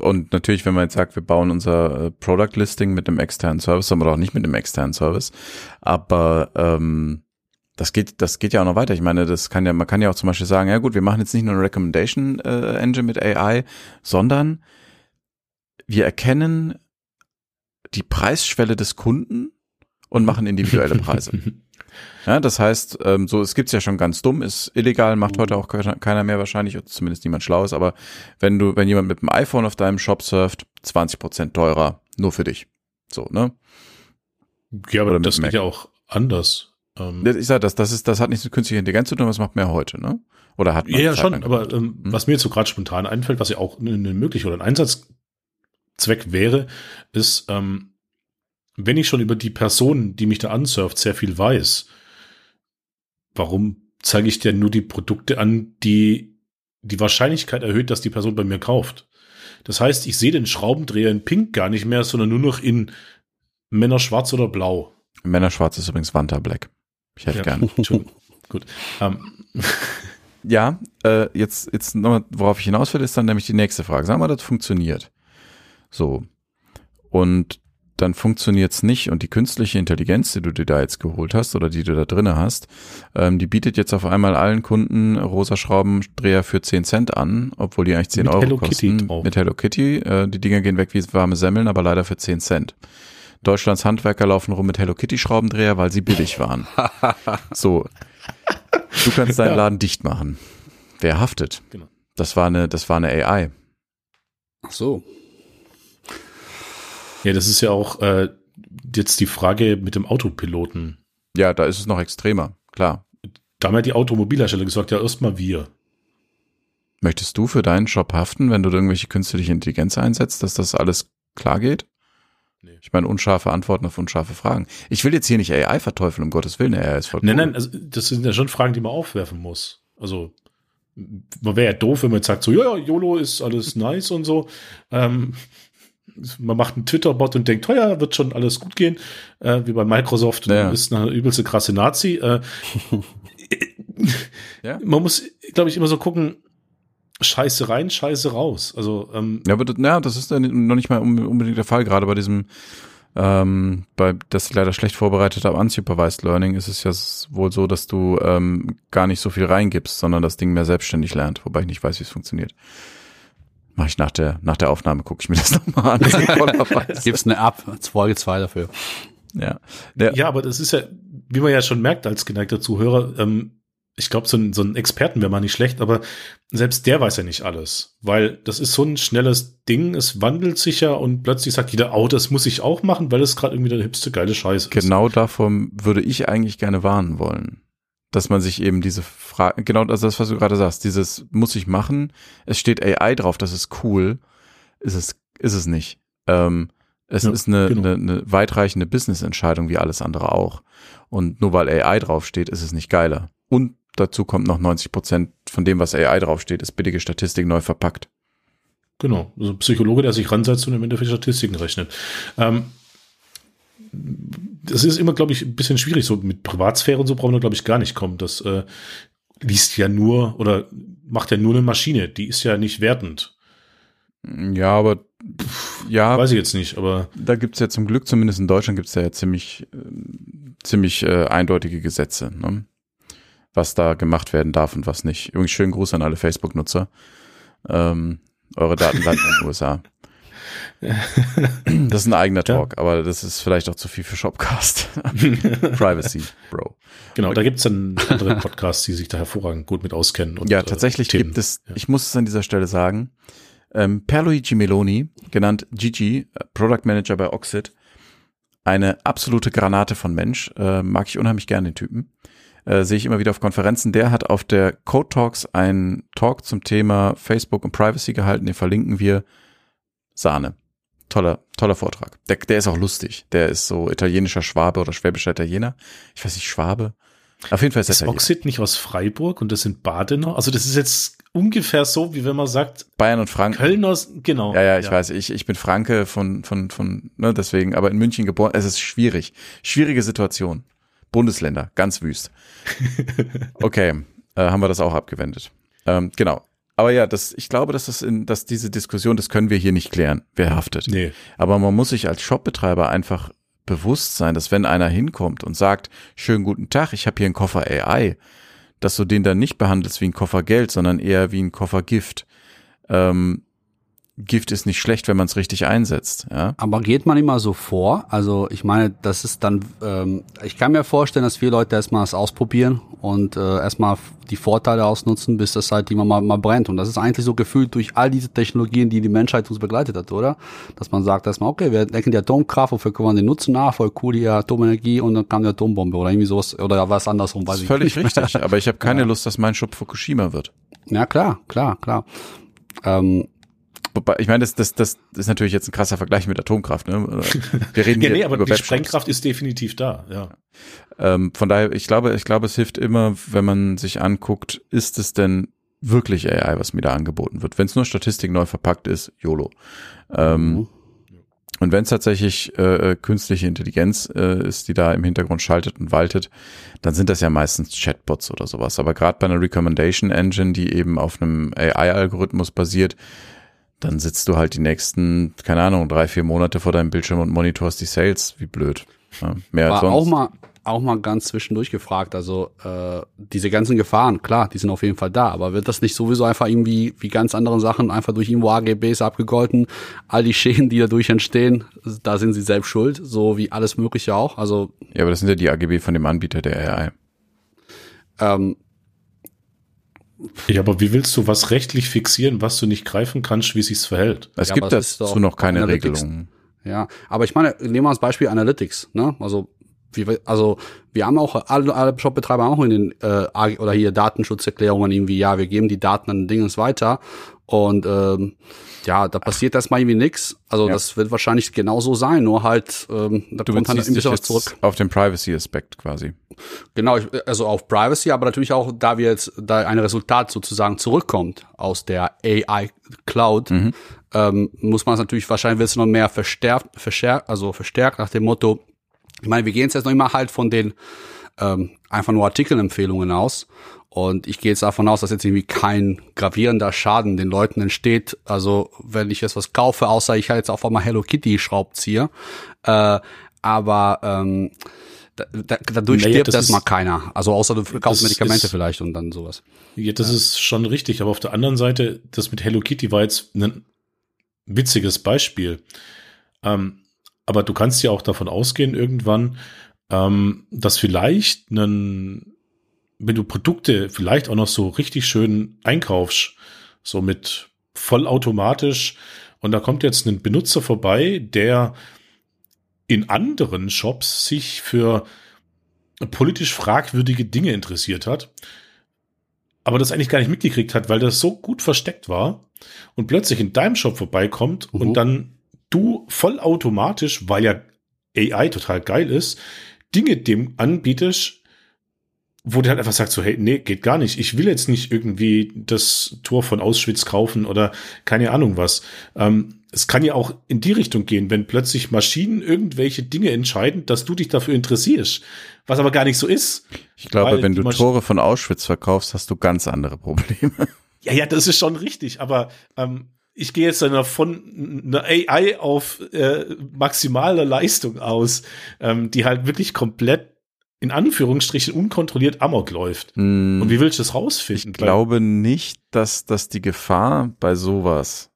und natürlich, wenn man jetzt sagt, wir bauen unser äh, Product Listing mit einem externen Service, aber auch nicht mit einem externen Service. Aber ähm, das geht, das geht ja auch noch weiter. Ich meine, das kann ja, man kann ja auch zum Beispiel sagen, ja gut, wir machen jetzt nicht nur eine Recommendation äh, Engine mit AI, sondern wir erkennen die Preisschwelle des Kunden und machen individuelle Preise. Ja, das heißt, ähm, so es gibt's ja schon ganz dumm, ist illegal, macht heute auch keiner mehr wahrscheinlich, zumindest niemand Schlaues, aber wenn du, wenn jemand mit dem iPhone auf deinem Shop surft, 20 Prozent teurer, nur für dich. So, ne? Ja, aber das geht ja auch anders. Ähm, ich sage, das, das ist, das hat nichts mit künstlicher Intelligenz zu tun, was macht man ja heute, ne? Oder hat man Ja, ja schon, aber ähm, hm? was mir jetzt so gerade spontan einfällt, was ja auch eine, eine mögliche oder ein Einsatzzweck wäre, ist, ähm, wenn ich schon über die Person, die mich da ansurft, sehr viel weiß, warum zeige ich dir nur die Produkte an, die die Wahrscheinlichkeit erhöht, dass die Person bei mir kauft? Das heißt, ich sehe den Schraubendreher in Pink gar nicht mehr, sondern nur noch in Männer schwarz oder blau. Männer schwarz ist übrigens Wanta Black. Ich hätte ja. gern. Gut. Um. Ähm. Ja, äh, jetzt, jetzt nochmal, worauf ich hinaus will, ist dann nämlich die nächste Frage. Sagen wir, das funktioniert. So. Und dann funktioniert's nicht und die künstliche Intelligenz, die du dir da jetzt geholt hast oder die du da drinnen hast, ähm, die bietet jetzt auf einmal allen Kunden rosa Schraubendreher für 10 Cent an, obwohl die eigentlich 10 mit Euro Hello kosten. Kitty mit Hello Kitty. Äh, die Dinger gehen weg wie warme Semmeln, aber leider für 10 Cent. Deutschlands Handwerker laufen rum mit Hello Kitty Schraubendreher, weil sie billig waren. so. Du kannst deinen ja. Laden dicht machen. Wer haftet? Genau. Das war eine, das war eine AI. Ach so. Ja, das ist ja auch äh, jetzt die Frage mit dem Autopiloten. Ja, da ist es noch extremer, klar. Da haben ja die Automobilhersteller gesagt, ja, erstmal wir. Möchtest du für deinen Job haften, wenn du irgendwelche künstliche Intelligenz einsetzt, dass das alles klar geht? Nee. Ich meine, unscharfe Antworten auf unscharfe Fragen. Ich will jetzt hier nicht AI verteufeln, um Gottes Willen, AI ist voll Nein, cool. nein, also das sind ja schon Fragen, die man aufwerfen muss. Also, man wäre ja doof, wenn man jetzt sagt, so, ja, ja, YOLO ist alles nice und so. Ähm, man macht einen Twitter-Bot und denkt, teuer, wird schon alles gut gehen, äh, wie bei Microsoft ja. und ist eine übelste krasse Nazi. Äh, ja. Man muss, glaube ich, immer so gucken, Scheiße rein, Scheiße raus. Also ähm, ja, aber das, ja, das ist noch nicht mal unbedingt der Fall. Gerade bei diesem, ähm, bei das ich leider schlecht vorbereitet habe, unsupervised Learning, ist es ja wohl so, dass du ähm, gar nicht so viel reingibst, sondern das Ding mehr selbstständig lernt. Wobei ich nicht weiß, wie es funktioniert. Mache ich nach der nach der Aufnahme gucke ich mir das nochmal an. Gibt's eine App, Folge zwei dafür. Ja. Der, ja, aber das ist ja, wie man ja schon merkt als geneigter Zuhörer, ähm, ich glaube, so ein, so ein Experten wäre mal nicht schlecht, aber selbst der weiß ja nicht alles, weil das ist so ein schnelles Ding, es wandelt sich ja und plötzlich sagt jeder, oh, das muss ich auch machen, weil es gerade irgendwie der hipste geile Scheiß ist. Genau davon würde ich eigentlich gerne warnen wollen. Dass man sich eben diese Frage, genau also das, was du gerade sagst, dieses muss ich machen, es steht AI drauf, das ist cool, ist es, ist es nicht. Ähm, Es Ja, ist eine, genau. eine, eine weitreichende Business-Entscheidung wie alles andere auch. Und nur weil AI draufsteht, ist es nicht geiler. Und dazu kommt noch 90 Prozent von dem, was AI draufsteht, ist billige Statistik neu verpackt. Genau, also ein Psychologe, der sich ransetzt und im Endeffekt Statistiken rechnet. Ähm, das ist immer, glaube ich, ein bisschen schwierig. So mit Privatsphäre und so brauchen wir, glaube ich, gar nicht kommen. Das äh, liest ja nur oder macht ja nur eine Maschine. Die ist ja nicht wertend. Ja, aber ja, Weiß ich jetzt nicht, aber da gibt's ja zum Glück, zumindest in Deutschland, gibt's ja ziemlich, äh, ziemlich äh, eindeutige Gesetze, ne? Was da gemacht werden darf und was nicht. Übrigens schönen Gruß an alle Facebook-Nutzer. Ähm, eure Daten landen in den USA. Das ist ein eigener Ja. Talk, aber das ist vielleicht auch zu viel für Shopcast. Privacy, Bro. genau, da gibt es dann andere Podcasts, die sich da hervorragend gut mit auskennen. Und, Ja, äh, tatsächlich Themen. gibt es, Ja. ich muss es an dieser Stelle sagen, ähm, Pierluigi Meloni, genannt Gigi, äh, Product Manager bei Oxid, eine absolute Granate von Mensch, äh, mag ich unheimlich gerne den Typen. Äh, sehe ich immer wieder auf Konferenzen. Der hat auf der Code Talks einen Talk zum Thema Facebook und Privacy gehalten, den verlinken wir. Sahne. Toller, toller Vortrag. Der, der ist auch lustig. Der ist so italienischer Schwabe oder schwäbischer Italiener. Ich weiß nicht, Schwabe. Auf jeden Fall ist er Ist. Oxid nicht aus Freiburg und das sind Badener? Also das ist jetzt ungefähr so, wie wenn man sagt, Bayern und Franken. Kölner, genau. Ja, ja, ich weiß, ich, ich bin Franke von, von, von, ne, deswegen, aber in München geboren, es ist schwierig. Schwierige Situation. Bundesländer, ganz wüst. Okay, äh, haben wir das auch abgewendet. Ähm, genau. Aber ja, das, ich glaube, dass das in, dass diese Diskussion, das können wir hier nicht klären, wer haftet. Nee. Aber man muss sich als Shopbetreiber einfach bewusst sein, dass wenn einer hinkommt und sagt, schönen guten Tag, ich habe hier einen Koffer AI, dass du den dann nicht behandelst wie einen Koffer Geld, sondern eher wie einen Koffer Gift. Ähm, Gift ist nicht schlecht, wenn man es richtig einsetzt. Ja? Aber geht man immer so vor? Also ich meine, das ist dann, ähm, ich kann mir vorstellen, dass viele Leute erstmal das ausprobieren und äh, erstmal die Vorteile ausnutzen, bis das halt immer mal, mal brennt. Und das ist eigentlich so gefühlt durch all diese Technologien, die die Menschheit uns begleitet hat, oder? Dass man sagt erstmal, okay, wir denken die Atomkraft, wofür können wir den nutzen? Ah, voll cool, die Atomenergie und dann kam die Atombombe oder irgendwie sowas oder was andersrum, weiß Das ist ich völlig nicht. richtig, aber ich habe keine Lust, dass mein Shop Fukushima wird. Ja, klar, klar, klar. Ähm, Wobei, ich meine, das, das, das ist natürlich jetzt ein krasser Vergleich mit Atomkraft. Ne? Wir reden Ja, nee, aber über die Webshops. Sprengkraft ist definitiv da, ja. Ähm, von daher, ich glaube, ich glaube, es hilft immer, wenn man sich anguckt, ist es denn wirklich AI, was mir da angeboten wird? Wenn es nur Statistik neu verpackt ist, YOLO. Ähm, Mhm. Und wenn es tatsächlich äh, äh, künstliche Intelligenz äh, ist, die da im Hintergrund schaltet und waltet, dann sind das ja meistens Chatbots oder sowas. Aber gerade bei einer Recommendation Engine, die eben auf einem AI-Algorithmus basiert, dann sitzt du halt die nächsten, keine Ahnung, drei, vier Monate vor deinem Bildschirm und monitorst die Sales. Wie blöd. Ja, mehr als war sonst. auch mal auch mal ganz zwischendurch gefragt. Also äh, diese ganzen Gefahren, klar, die sind auf jeden Fall da, aber wird das nicht sowieso einfach irgendwie wie ganz andere Sachen einfach durch irgendwo AGBs abgegolten? All die Schäden, die dadurch entstehen, da sind sie selbst schuld, so wie alles Mögliche auch. Also Ja, aber das sind ja die AGB von dem Anbieter der AI. ähm, Ja, aber wie willst du was rechtlich fixieren, was du nicht greifen kannst, wie sich's verhält? Es Ja, gibt dazu noch keine Analytics. Regelungen. Ja, aber ich meine, nehmen wir als Beispiel Analytics, ne? Also wie, wir- also wir haben auch alle, alle Shopbetreiber haben auch in den äh, oder hier Datenschutzerklärungen irgendwie, ja, wir geben die Daten an den Dingens weiter und ähm, ja, da passiert erstmal irgendwie nix. Also Ja. das wird wahrscheinlich genauso sein, nur halt ähm, da Du kommt halt ein bisschen was zurück. auf den Privacy-Aspekt quasi. Genau, ich, also auf Privacy, aber natürlich auch, da wir jetzt, da ein Resultat sozusagen zurückkommt aus der AI Cloud, Mhm. ähm, muss man es natürlich, wahrscheinlich wird es noch mehr verstärkt, verstärkt, also verstärkt nach dem Motto, ich meine, wir gehen jetzt, jetzt noch immer halt von den ähm, einfach nur Artikelempfehlungen aus. Und ich gehe jetzt davon aus, dass jetzt irgendwie kein gravierender Schaden den Leuten entsteht. Also wenn ich jetzt was kaufe, außer ich halt jetzt auf einmal Hello Kitty Schraubzieher. Äh, aber ähm, da, da, dadurch Naja, stirbt das erstmal keiner. Also außer du kaufst Medikamente ist- vielleicht und dann sowas. Ja, das ist schon richtig, aber auf der anderen Seite, das mit Hello Kitty war jetzt ein witziges Beispiel. Ähm, aber du kannst ja auch davon ausgehen irgendwann, ähm, dass vielleicht einen, wenn du Produkte vielleicht auch noch so richtig schön einkaufst, so mit vollautomatisch, und da kommt jetzt ein Benutzer vorbei, der in anderen Shops sich für politisch fragwürdige Dinge interessiert hat, aber das eigentlich gar nicht mitgekriegt hat, weil das so gut versteckt war und plötzlich in deinem Shop vorbeikommt Mhm. und dann du vollautomatisch, weil ja AI total geil ist, Dinge dem anbietest, wo der halt einfach sagt so, hey, nee, geht gar nicht. Ich will jetzt nicht irgendwie das Tor von Auschwitz kaufen oder keine Ahnung was. Ähm, es kann ja auch in die Richtung gehen, wenn plötzlich Maschinen irgendwelche Dinge entscheiden, dass du dich dafür interessierst, was aber gar nicht so ist. Ich glaube, wenn du Tore von Auschwitz verkaufst, hast du ganz andere Probleme. Ja, ja, das ist schon richtig, aber ähm, ich gehe jetzt dann von einer AI auf äh, maximale Leistung aus, ähm, die halt wirklich komplett in Anführungsstrichen unkontrolliert Amok läuft. Mm, Und wie willst du das rausfinden? Ich glaube nicht, dass, dass die Gefahr bei sowas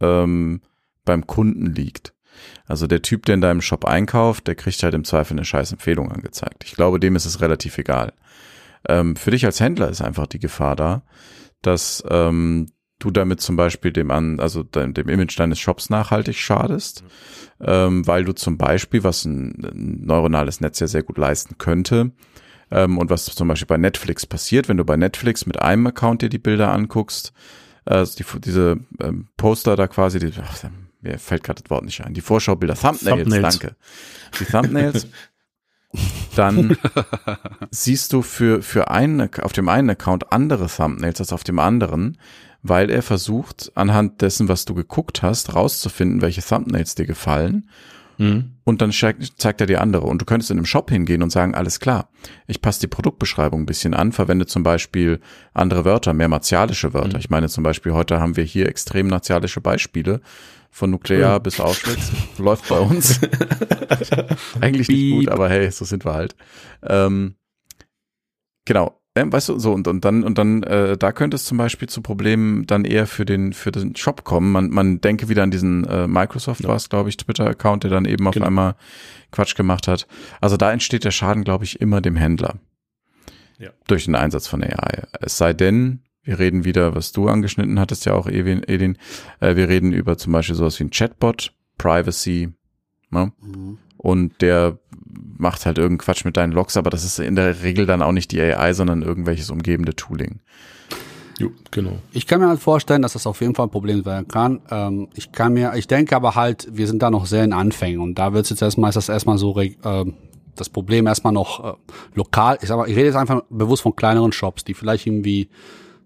ähm, beim Kunden liegt. Also der Typ, der in deinem Shop einkauft, der kriegt halt im Zweifel eine scheiß Empfehlung angezeigt. Ich glaube, dem ist es relativ egal. Ähm, für dich als Händler ist einfach die Gefahr da, dass ähm, du damit zum Beispiel dem an, also dem, dem Image deines Shops nachhaltig schadest, mhm. ähm, weil du zum Beispiel, was ein, ein, neuronales Netz ja sehr gut leisten könnte, ähm, und was zum Beispiel bei Netflix passiert, wenn du bei Netflix mit einem Account dir die Bilder anguckst, äh, die, diese ähm, Poster da quasi, die, ach, mir fällt gerade das Wort nicht ein, die Vorschaubilder, Thumbnails, Thumbnails. danke. Die Thumbnails. dann siehst du für, für einen, auf dem einen Account andere Thumbnails als auf dem anderen, weil er versucht, anhand dessen, was du geguckt hast, rauszufinden, welche Thumbnails dir gefallen. Mhm. Und dann zeigt er dir andere. Und du könntest in einem Shop hingehen und sagen, alles klar, ich passe die Produktbeschreibung ein bisschen an, verwende zum Beispiel andere Wörter, mehr martialische Wörter. Mhm. Ich meine zum Beispiel, heute haben wir hier extrem martialische Beispiele. Von Nuklear mhm. bis Auschwitz. Läuft bei uns. Eigentlich nicht gut, aber hey, so sind wir halt. Ähm, genau. Ähm, weißt du, so und, und dann und dann äh, da könnte es zum Beispiel zu Problemen dann eher für den für den Shop kommen. Man man denke wieder an diesen äh, Microsoft ja. war es, glaube ich, Twitter-Account, der dann eben auf genau. einmal Quatsch gemacht hat. Also da entsteht der Schaden, glaube ich, immer dem Händler ja. durch den Einsatz von AI. Es sei denn, wir reden wieder, was du angeschnitten hattest, ja auch Edin. Äh, wir reden über zum Beispiel sowas wie ein Chatbot, Privacy. Ne? Mhm und der macht halt irgendeinen Quatsch mit deinen Logs, aber das ist in der Regel dann auch nicht die AI, sondern irgendwelches umgebende Tooling. Jo, genau. Ich kann mir halt vorstellen, dass das auf jeden Fall ein Problem sein kann. Ähm, ich kann mir, ich denke aber halt, wir sind da noch sehr in Anfängen und da wird es jetzt erstmal, ist das erstmal so, äh, das Problem erstmal noch äh, lokal. Ich, sag mal, ich rede jetzt einfach bewusst von kleineren Shops, die vielleicht irgendwie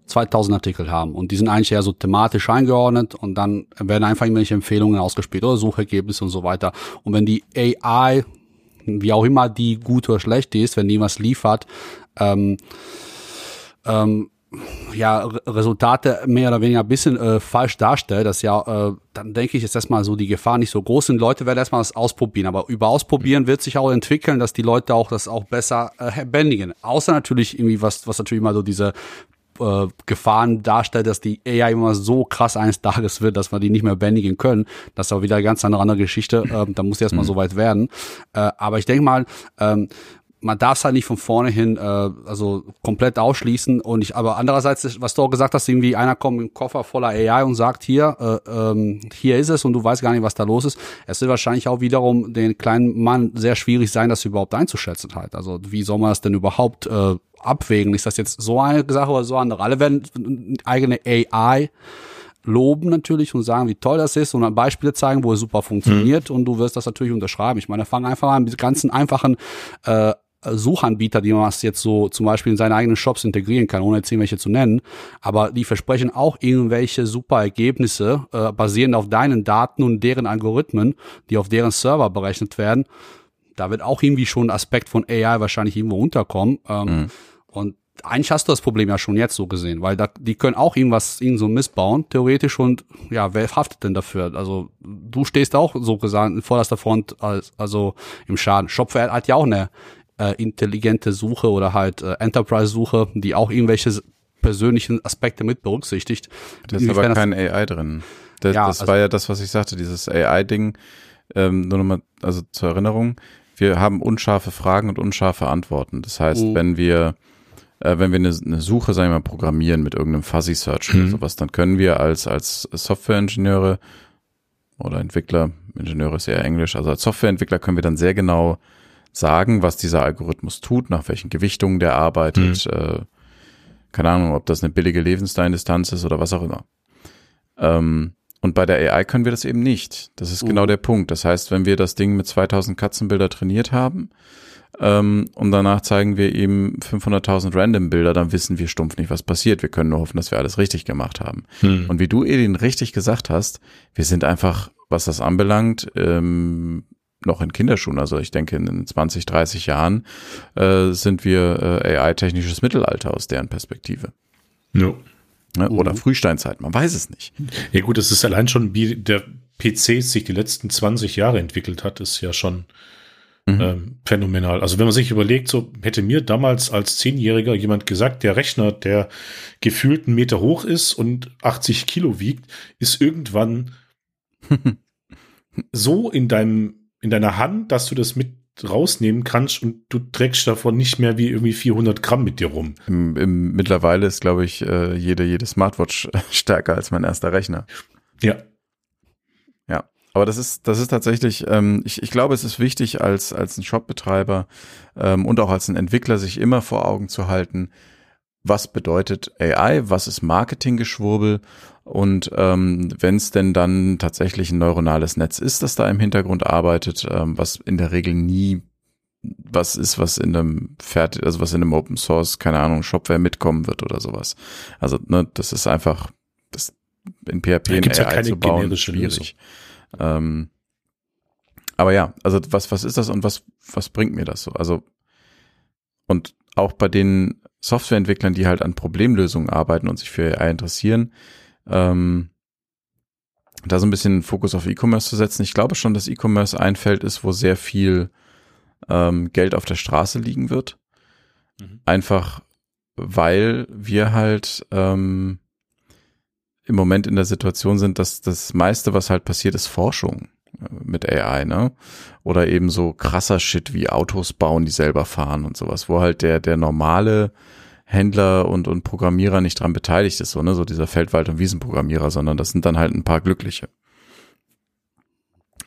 2000 Artikel haben und die sind eigentlich eher so thematisch eingeordnet und dann werden einfach irgendwelche Empfehlungen ausgespielt oder Suchergebnisse und so weiter. Und wenn die AI, wie auch immer die gut oder schlecht ist, wenn die was liefert, ähm, ähm, ja, Resultate mehr oder weniger ein bisschen äh, falsch darstellt, das ja, äh, dann denke ich, ist erstmal so die Gefahr nicht so groß sind. Leute werden erstmal das ausprobieren, aber über Ausprobieren wird sich auch entwickeln, dass die Leute auch das auch besser äh, bändigen. Außer natürlich irgendwie was, was natürlich immer so diese äh, Gefahren darstellt, dass die AI immer so krass eines Tages wird, dass wir die nicht mehr bändigen können. Das ist auch wieder eine ganz andere, andere Geschichte. Ähm, da muss erstmal mhm. so weit werden. Äh, aber ich denke mal, ähm, man darf es halt nicht von vorne hin äh, also komplett ausschließen und ich aber andererseits was du auch gesagt hast irgendwie einer kommt mit einem Koffer voller AI und sagt hier äh, ähm, hier ist es und du weißt gar nicht was da los ist es wird wahrscheinlich auch wiederum den kleinen Mann sehr schwierig sein das überhaupt einzuschätzen halt also wie soll man das denn überhaupt äh, abwägen. Ist das jetzt so eine Sache oder so andere? Alle werden eigene AI loben natürlich und sagen, wie toll das ist und dann Beispiele zeigen, wo es super funktioniert mhm. und du wirst das natürlich unterschreiben. Ich meine, fang einfach an mit ganzen einfachen äh, Suchanbieter, die man jetzt so zum Beispiel in seine eigenen Shops integrieren kann, ohne jetzt irgendwelche zu nennen. Aber die versprechen auch irgendwelche super Ergebnisse, äh, basierend auf deinen Daten und deren Algorithmen, die auf deren Server berechnet werden. Da wird auch irgendwie schon ein Aspekt von AI wahrscheinlich irgendwo unterkommen. Ähm, mhm. Und eigentlich hast du das Problem ja schon jetzt so gesehen, weil da, die können auch irgendwas, irgend so missbauen, theoretisch, und ja, wer haftet denn dafür? Also du stehst auch so gesagt in vorderster Front als, also im Schaden. Shopware hat ja auch eine äh, intelligente Suche oder halt äh, Enterprise-Suche, die auch irgendwelche persönlichen Aspekte mit berücksichtigt. Da ist aber kein AI drin. Das, ja, das also, war ja das, was ich sagte, dieses AI-Ding, ähm, nur nochmal, also zur Erinnerung, wir haben unscharfe Fragen und unscharfe Antworten. Das heißt, mhm. wenn wir äh, wenn wir eine, eine Suche, sagen wir mal, programmieren mit irgendeinem Fuzzy Search mhm. oder sowas, dann können wir als, als Softwareingenieure oder Entwickler, Ingenieure ist eher Englisch, also als Softwareentwickler können wir dann sehr genau sagen, was dieser Algorithmus tut, nach welchen Gewichtungen der arbeitet, mhm. äh, keine Ahnung, ob das eine billige Lebenstein-Distanz ist oder was auch immer. Ähm, Und bei der AI können wir das eben nicht. Das ist genau Mhm. der Punkt. Das heißt, wenn wir das Ding mit 2000 Katzenbilder trainiert haben ähm, und danach zeigen wir ihm 500.000 Random-Bilder, dann wissen wir stumpf nicht, was passiert. Wir können nur hoffen, dass wir alles richtig gemacht haben. Hm. Und wie du, Edin, richtig gesagt hast, wir sind einfach, was das anbelangt, ähm, noch in Kinderschuhen. Also ich denke, in 20, 30 Jahren äh, sind wir äh, AI-technisches Mittelalter aus deren Perspektive. Ja. Ne? Oder Mhm. Frühsteinzeit, man weiß es nicht. ja gut, es ist allein schon, wie der PC sich die letzten 20 Jahre entwickelt hat, ist ja schon Mhm. ähm, phänomenal. Also wenn man sich überlegt, so hätte mir damals als Zehnjähriger jemand gesagt, der Rechner, der gefühlt einen Meter hoch ist und 80 Kilo wiegt, ist irgendwann so in deinem, in deiner Hand, dass du das mit rausnehmen kannst und du trägst davon nicht mehr wie irgendwie 400 Gramm mit dir rum. Im, im, mittlerweile ist, glaube ich, äh, jede, jede Smartwatch stärker als mein erster Rechner. Ja. Ja, aber das ist, das ist tatsächlich, ähm, ich, ich glaube, es ist wichtig, als, als ein Shopbetreiber ähm, und auch als ein Entwickler sich immer vor Augen zu halten, was bedeutet AI, was ist Marketinggeschwurbel und ähm, wenn es denn dann tatsächlich ein neuronales Netz ist, das da im Hintergrund arbeitet, ähm, was in der Regel nie was ist, was in einem fertig, also was in einem Open Source, keine Ahnung, Shopware mitkommen wird oder sowas. Also, ne, das ist einfach, das in PHP Da in AI keine zu bauen, schwierig. Ähm, aber ja, also was, was ist das und was, was bringt mir das so? Also, und auch bei den Softwareentwicklern, die halt an Problemlösungen arbeiten und sich für AI interessieren, ähm, da so ein bisschen Fokus auf E-Commerce zu setzen. Ich glaube schon, dass E-Commerce ein Feld ist, wo sehr viel ähm, Geld auf der Straße liegen wird. Mhm. Einfach weil wir halt ähm, im Moment in der Situation sind, dass das meiste, was halt passiert, ist Forschung äh, mit AI, ne? Oder eben so krasser Shit wie Autos bauen, die selber fahren und sowas, wo halt der, der normale Händler und, und Programmierer nicht dran beteiligt ist, so, ne? So dieser Feldwald- und Wiesenprogrammierer, sondern das sind dann halt ein paar Glückliche.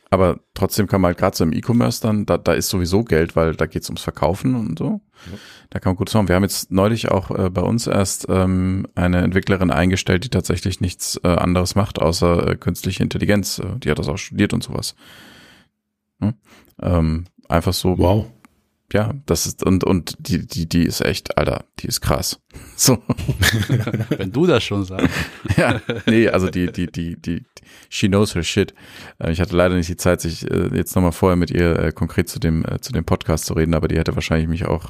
Aber trotzdem kann man halt gerade so im E-Commerce dann, da, da ist sowieso Geld, weil da geht's ums Verkaufen und so. Ja. Da kann man gut sagen. Wir haben jetzt neulich auch äh, bei uns erst ähm, eine Entwicklerin eingestellt, die tatsächlich nichts äh, anderes macht, außer äh, künstliche Intelligenz. Äh, die hat das auch studiert und sowas. Hm? Ähm, einfach so, Wow. Ja, das ist, und, und die, die, die ist echt, Alter, die ist krass. So. Wenn du das schon sagst. ja, nee, also die, die, die, die, she knows her shit. Äh, Ich hatte leider nicht die Zeit, sich äh, jetzt nochmal vorher mit ihr äh, konkret zu dem, zu dem Podcast zu reden, aber die hätte wahrscheinlich mich auch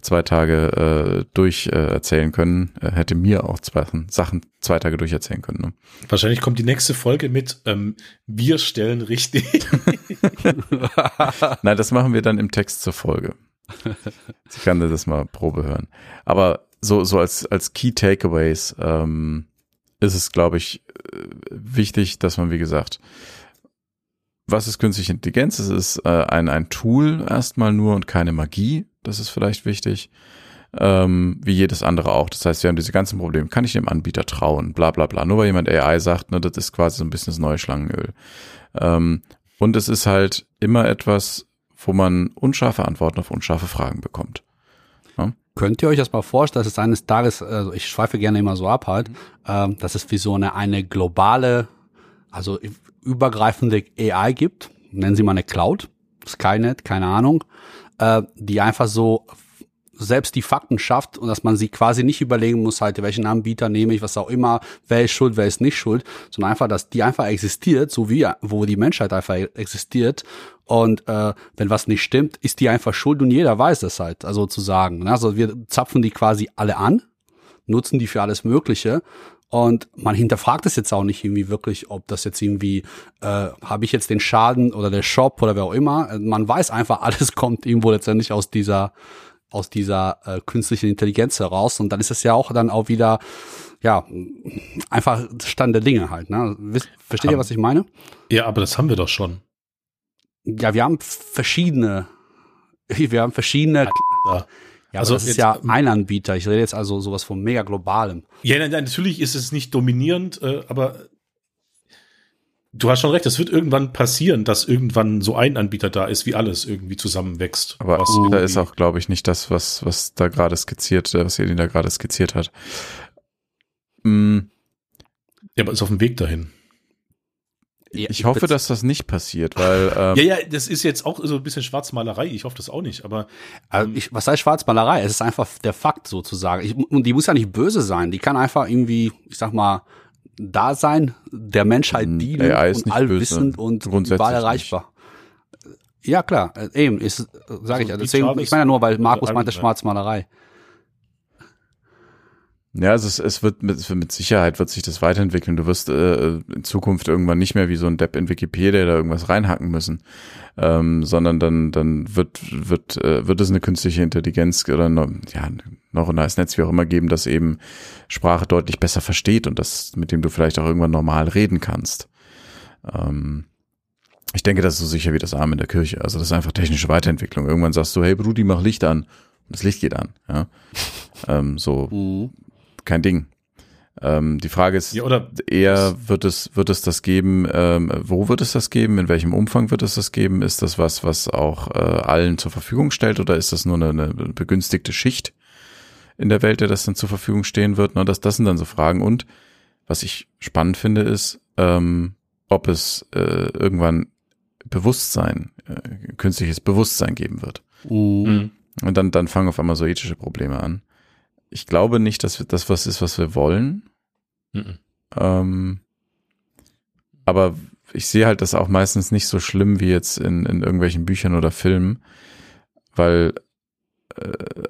zwei Tage durch äh, erzählen können, hätte mir auch zwei Sachen zwei Tage durch erzählen können. Ne? Wahrscheinlich kommt die nächste Folge mit, ähm, wir stellen richtig. Nein, das machen wir dann im Text zur Folge. Sie kann das mal Probe hören. Aber so, so als, als Key Takeaways ähm, ist es, glaube ich, äh, wichtig, dass man, wie gesagt, was ist künstliche Intelligenz? Es ist äh, ein, ein Tool erstmal nur und keine Magie. Das ist vielleicht wichtig. Ähm, wie jedes andere auch. Das heißt, wir haben diese ganzen Probleme. Kann ich dem Anbieter trauen? Bla bla bla. Nur weil jemand AI sagt, ne, das ist quasi so ein bisschen das neue Schlangenöl. Ähm, und es ist halt immer etwas, wo man unscharfe Antworten auf unscharfe Fragen bekommt. Könnt ihr euch das mal vorstellen, dass es eines Tages, also ich schweife gerne immer so ab halt, ähm, dass es wie so eine, eine globale, also übergreifende AI gibt, nennen sie mal eine Cloud, Skynet, keine Ahnung, äh, die einfach so selbst die Fakten schafft und dass man sie quasi nicht überlegen muss, halt, welchen Anbieter nehme ich, was auch immer, wer ist schuld, wer ist nicht schuld, sondern einfach, dass die einfach existiert, so wie wo die Menschheit einfach existiert. Und äh, wenn was nicht stimmt, ist die einfach schuld und jeder weiß das halt, also zu sagen. ne? Also wir zapfen die quasi alle an, nutzen die für alles Mögliche. Und man hinterfragt es jetzt auch nicht irgendwie wirklich, ob das jetzt irgendwie, äh, habe ich jetzt den Schaden oder der Shop oder wer auch immer. Man weiß einfach, alles kommt irgendwo letztendlich aus dieser aus dieser äh, künstlichen Intelligenz heraus und dann ist es ja auch dann auch wieder ja einfach Stand der Dinge halt. Ne? Versteht ihr, was ich meine? Ja, aber das haben wir doch schon. Ja, wir haben verschiedene, wir haben verschiedene. Ja. Ja, Also das ist ja ein Anbieter. Ich rede jetzt also sowas von mega globalem. Ja, nein, nein, natürlich ist es nicht dominierend, äh, aber du hast schon recht, es wird irgendwann passieren, dass irgendwann so ein Anbieter da ist, wie alles irgendwie zusammenwächst. Aber Was da ist auch, glaube ich, nicht das, was, was da gerade skizziert, äh, was Elin da gerade skizziert hat. Mm, Ja, aber ist auf dem Weg dahin. ich, ich hoffe, dass das nicht passiert, weil ähm, ja, ja, das ist jetzt auch so ein bisschen Schwarzmalerei. Ich hoffe das auch nicht, aber also ich, was heißt Schwarzmalerei? Es ist einfach der Fakt sozusagen. Ich, und die muss ja nicht böse sein. Die kann einfach irgendwie, ich sag mal, da sein, der Menschheit hm, dienen und allwissend und überall erreichbar. Nicht. Ja klar, äh, eben ist, sage also ich. Deswegen, ich meine ja nur, weil Markus meinte Schwarzmalerei. Ja, also es, es wird mit, mit Sicherheit wird sich das weiterentwickeln. Du wirst äh, in Zukunft irgendwann nicht mehr wie so ein Depp in Wikipedia da irgendwas reinhacken müssen, ähm, sondern dann dann wird wird äh, wird es eine künstliche Intelligenz oder noch, ja noch ein neues Netz wie auch immer geben, das eben Sprache deutlich besser versteht und das mit dem du vielleicht auch irgendwann normal reden kannst. Ähm, ich denke, das ist so sicher wie das Arm in der Kirche. Also das ist einfach technische Weiterentwicklung. Irgendwann sagst du, hey Brudi, mach Licht an. Und das Licht geht an. Ja? ähm, so mhm kein Ding. Ähm, die Frage ist ja, eher, wird es, wird es das geben, ähm, wo wird es das geben, in welchem Umfang wird es das geben? Ist das was, was auch äh, allen zur Verfügung stellt oder ist das nur eine, eine begünstigte Schicht in der Welt, der das dann zur Verfügung stehen wird? Ne, das, das sind dann so Fragen. Und was ich spannend finde, ist, ähm, ob es äh, irgendwann Bewusstsein, äh, künstliches Bewusstsein geben wird. Mhm. Und dann, dann fangen auf einmal so ethische Probleme an ich glaube nicht, dass das was ist, was wir wollen. Mhm. Ähm, aber ich sehe halt das auch meistens nicht so schlimm wie jetzt in, in irgendwelchen Büchern oder Filmen, weil,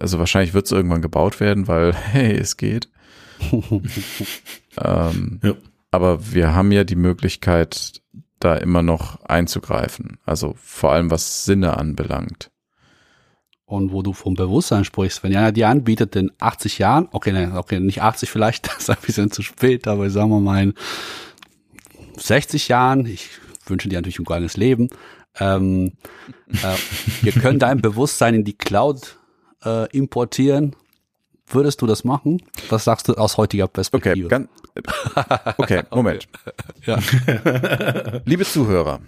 also wahrscheinlich wird es irgendwann gebaut werden, weil, hey, es geht. ähm, ja. Aber wir haben ja die Möglichkeit, da immer noch einzugreifen. Also vor allem was Sinne anbelangt. Und wo du vom Bewusstsein sprichst, wenn einer dir anbietet, in 80 Jahren, okay, ne, okay, nicht 80 vielleicht, das ist ein bisschen zu spät, aber sagen wir mal in 60 Jahren, ich wünsche dir natürlich ein geiles Leben, ähm, äh, wir können dein Bewusstsein in die Cloud äh, importieren. Würdest du das machen? Was sagst du aus heutiger Perspektive? Okay, ganz, okay Moment. Okay. Ja. Liebe Zuhörer,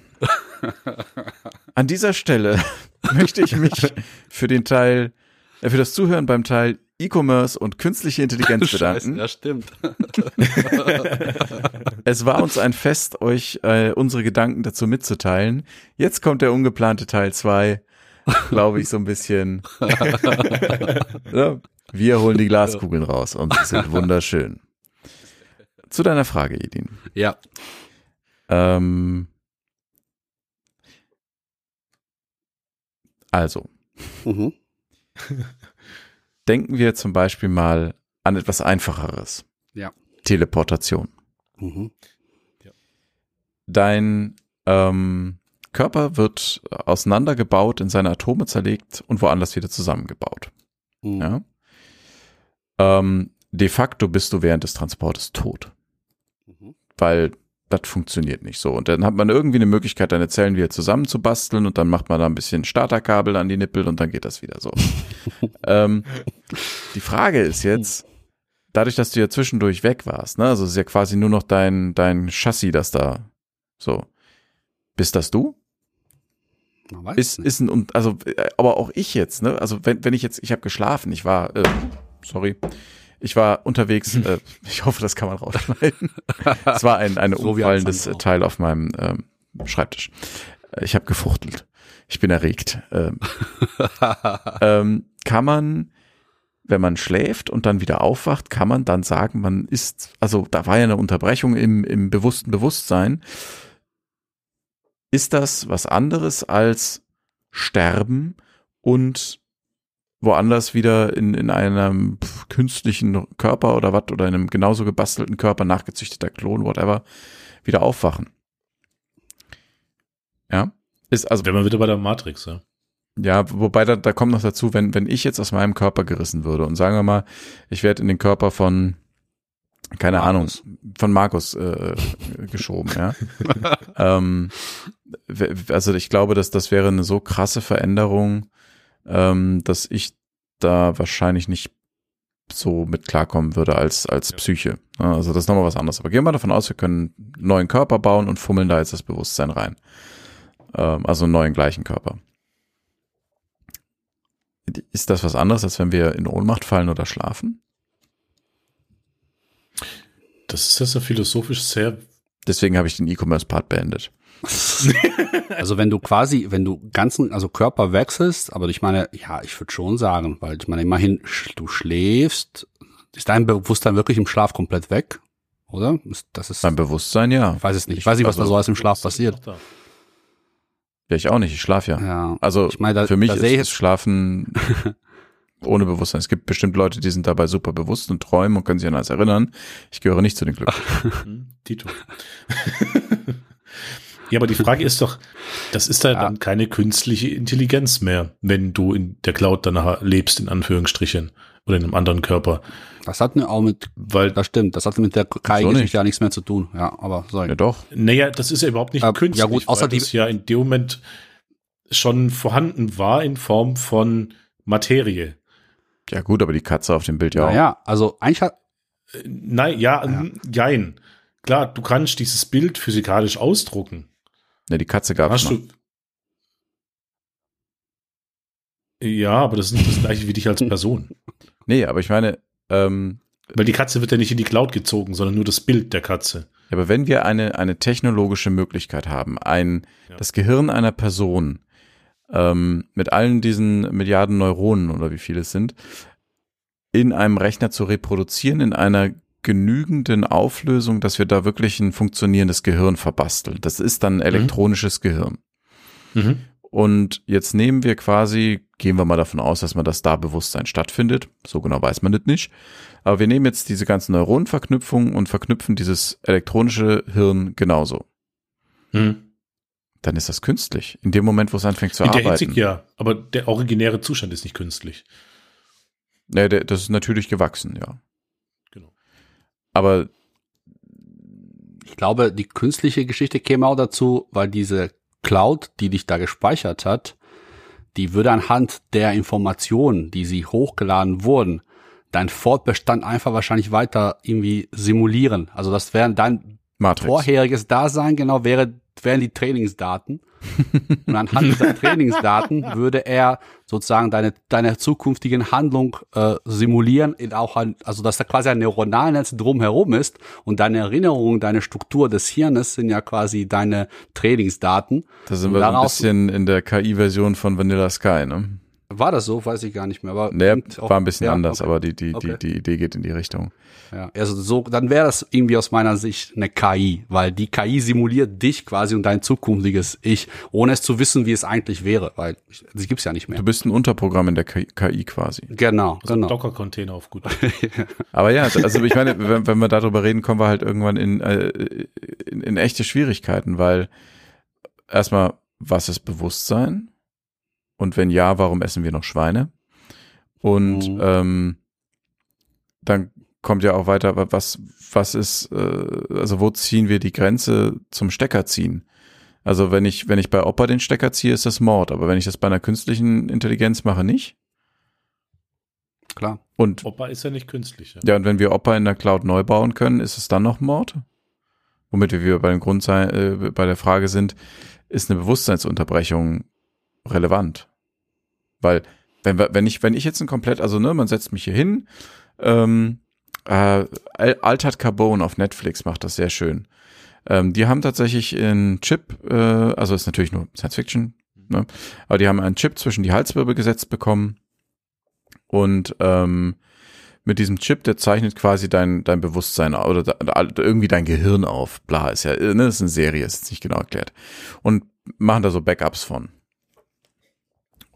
an dieser Stelle möchte ich mich für den Teil, äh, für das Zuhören beim Teil E-Commerce und künstliche Intelligenz bedanken. Scheiße, ja, stimmt. es war uns ein Fest, euch äh, unsere Gedanken dazu mitzuteilen. Jetzt kommt der ungeplante Teil 2, glaube ich, so ein bisschen. Wir holen die Glaskugeln raus und sie sind wunderschön. Zu deiner Frage, Edin. Ja. Ähm, Also, mhm. denken wir zum Beispiel mal an etwas Einfacheres. Ja. Teleportation. Mhm. Ja. Dein ähm, Körper wird auseinandergebaut, in seine Atome zerlegt und woanders wieder zusammengebaut. Mhm. Ja? Ähm, de facto bist du während des Transportes tot. Mhm. Weil das funktioniert nicht so. Und dann hat man irgendwie eine Möglichkeit, deine Zellen wieder zusammenzubasteln und dann macht man da ein bisschen Starterkabel an die Nippel und dann geht das wieder so. ähm, die Frage ist jetzt, dadurch, dass du ja zwischendurch weg warst, ne, also es ist ja quasi nur noch dein, dein Chassis, das da so. Bist das du? Ist, ist ein, also, äh, aber auch ich jetzt, ne? Also wenn, wenn ich jetzt, ich habe geschlafen, ich war, äh, sorry, ich war unterwegs, äh, ich hoffe, das kann man rausschneiden. es war ein, ein so umfallendes Teil auf meinem ähm, Schreibtisch. Ich habe gefuchtelt. Ich bin erregt. Ähm, ähm, kann man, wenn man schläft und dann wieder aufwacht, kann man dann sagen, man ist, also da war ja eine Unterbrechung im, im bewussten Bewusstsein. Ist das was anderes als Sterben und woanders wieder in, in einem künstlichen Körper oder was oder in einem genauso gebastelten Körper, nachgezüchteter Klon, whatever, wieder aufwachen. Ja. Ist also. Wenn man wieder bei der Matrix, ja. Ja, wobei da, da kommt noch dazu, wenn, wenn ich jetzt aus meinem Körper gerissen würde und sagen wir mal, ich werde in den Körper von, keine Markus. Ahnung, von Markus äh, geschoben, ja. ähm, also ich glaube, dass das wäre eine so krasse Veränderung, ähm, dass ich da wahrscheinlich nicht so mit klarkommen würde als, als ja. Psyche. Also das ist nochmal was anderes. Aber gehen wir davon aus, wir können einen neuen Körper bauen und fummeln da jetzt das Bewusstsein rein. Ähm, also einen neuen gleichen Körper. Ist das was anderes, als wenn wir in Ohnmacht fallen oder schlafen? Das ist ja philosophisch sehr Deswegen habe ich den E-Commerce-Part beendet. Also wenn du quasi, wenn du ganzen, also Körper wechselst, aber ich meine, ja, ich würde schon sagen, weil ich meine, immerhin, du schläfst, ist dein Bewusstsein wirklich im Schlaf komplett weg? Oder? Das ist. Beim Bewusstsein, ja. Ich weiß es nicht. Ich weiß nicht, was da so alles im Schlaf passiert. Ja, ich auch nicht. Ich schlafe ja. Ja. Also Ich meine, da- für mich da ist sehe ich das Schlafen ohne Bewusstsein. Es gibt bestimmt Leute, die sind dabei super bewusst und träumen und können sich an alles erinnern. Ich gehöre nicht zu den Glücklichen. Hm, Tito. ja, aber die Frage ist doch, das ist ja, Ja. dann keine künstliche Intelligenz mehr, wenn du in der Cloud danach lebst, in Anführungsstrichen, oder in einem anderen Körper. Das hat mir auch mit, Weil, das stimmt, das hat mit der nicht? KI-Geschichte ja nichts mehr zu tun. Ja, aber sorry. Ja doch. naja, das ist ja überhaupt nicht Äh, künstlich, ja gut, außer weil die- das ja in dem Moment schon vorhanden war in Form von Materie. Ja gut, aber die Katze auf dem Bild ja auch. Naja, also eigentlich hat, Nein, ja, Ja. ja. jein. Klar, du kannst dieses Bild physikalisch ausdrucken. Ne, die Katze gab es noch. du. Ja, aber das ist nicht das gleiche wie dich als Person. Nee, aber ich meine, ähm, Weil die Katze wird ja nicht in die Cloud gezogen, sondern nur das Bild der Katze. aber wenn wir eine, eine technologische Möglichkeit haben, ein, Ja. das Gehirn einer Person ähm, mit allen diesen Milliarden Neuronen oder wie viele es sind, in einem Rechner zu reproduzieren, in einer genügenden Auflösung, dass wir da wirklich ein funktionierendes Gehirn verbasteln. Das ist dann ein elektronisches Gehirn. Mhm. Und jetzt nehmen wir quasi, gehen wir mal davon aus, dass man das da Bewusstsein stattfindet. So genau weiß man das nicht. Aber wir nehmen jetzt diese ganzen Neuronenverknüpfungen und verknüpfen dieses elektronische Hirn genauso. Mhm. Dann ist das künstlich. In dem Moment, wo es anfängt zu In der arbeiten. Hinsicht ja, aber der originäre Zustand ist nicht künstlich. Nee, der, das ist natürlich gewachsen, ja. Genau. Aber ich glaube, die künstliche Geschichte käme auch dazu, weil diese Cloud, die dich da gespeichert hat, die würde anhand der Informationen, die sie hochgeladen wurden, dein Fortbestand einfach wahrscheinlich weiter irgendwie simulieren. Also das wären dein Matrix. vorheriges Dasein, genau, wäre, wären die Trainingsdaten. Und anhand dieser Trainingsdaten würde er sozusagen deine, deine zukünftigen Handlung äh, simulieren, in auch ein, also dass da quasi ein Neuronalnetz drumherum ist und deine Erinnerungen, deine Struktur des Hirnes sind ja quasi deine Trainingsdaten. Da sind wir so ein bisschen in der KI-Version von Vanilla Sky, ne? War das so? Weiß ich gar nicht mehr. Aber Nee, auch- war ein bisschen ja, anders, okay. aber die, die, Okay. die, die Idee geht in die Richtung. Ja, also so, dann wäre das irgendwie aus meiner Sicht eine KI, weil die KI simuliert dich quasi und dein zukünftiges Ich, ohne es zu wissen, wie es eigentlich wäre, weil sie gibt's ja nicht mehr. Du bist ein Unterprogramm in der KI, KI quasi. Genau, Also genau. Docker-Container auf gut. Aber ja, also ich meine, wenn, wenn wir darüber reden, kommen wir halt irgendwann in, äh, in, in echte Schwierigkeiten, weil erstmal, was ist Bewusstsein? Und wenn ja, warum essen wir noch Schweine? Und Mhm. ähm, dann kommt ja auch weiter, was, was ist, äh, also wo ziehen wir die Grenze zum Stecker ziehen? Also wenn ich, wenn ich bei Opa den Stecker ziehe, ist das Mord, aber wenn ich das bei einer künstlichen Intelligenz mache, nicht. Klar. Und Opa ist ja nicht künstlich. Ja. ja, und wenn wir Opa in der Cloud neu bauen können, ist es dann noch Mord? Womit wir wieder bei, dem Grund äh, bei der Frage sind, ist eine Bewusstseinsunterbrechung relevant? Weil, wenn, wenn, ich, wenn ich jetzt ein komplett, also ne, man setzt mich hier hin, ähm, äh, Altered Carbone auf Netflix macht das sehr schön. Ähm, die haben tatsächlich einen Chip, äh, also ist natürlich nur Science Fiction, ne? aber die haben einen Chip zwischen die Halswirbel gesetzt bekommen und ähm, mit diesem Chip, der zeichnet quasi dein, dein Bewusstsein oder da, irgendwie dein Gehirn auf. Bla, ist ja, ne, ist eine Serie, ist nicht genau erklärt. Und machen da so Backups von.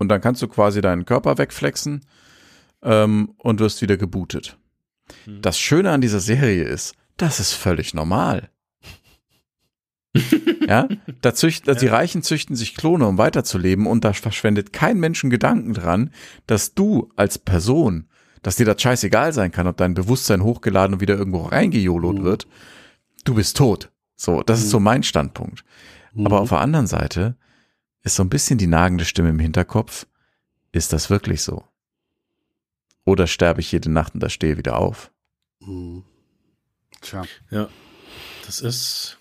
Und dann kannst du quasi deinen Körper wegflexen ähm, und wirst wieder gebootet. Hm. Das Schöne an dieser Serie ist, das ist völlig normal. ja, da züchten, die Reichen züchten sich Klone, um weiterzuleben und da verschwendet kein Menschen Gedanken dran, dass du als Person, dass dir das scheißegal sein kann, ob dein Bewusstsein hochgeladen und wieder irgendwo reingejolot Mhm. wird. Du bist tot. So, das ist so mein Standpunkt. Aber Mhm. auf der anderen Seite ist so ein bisschen die nagende Stimme im Hinterkopf. Ist das wirklich so? Oder sterbe ich jede Nacht und da stehe wieder auf? Mhm. Tja, Ja. Das ist.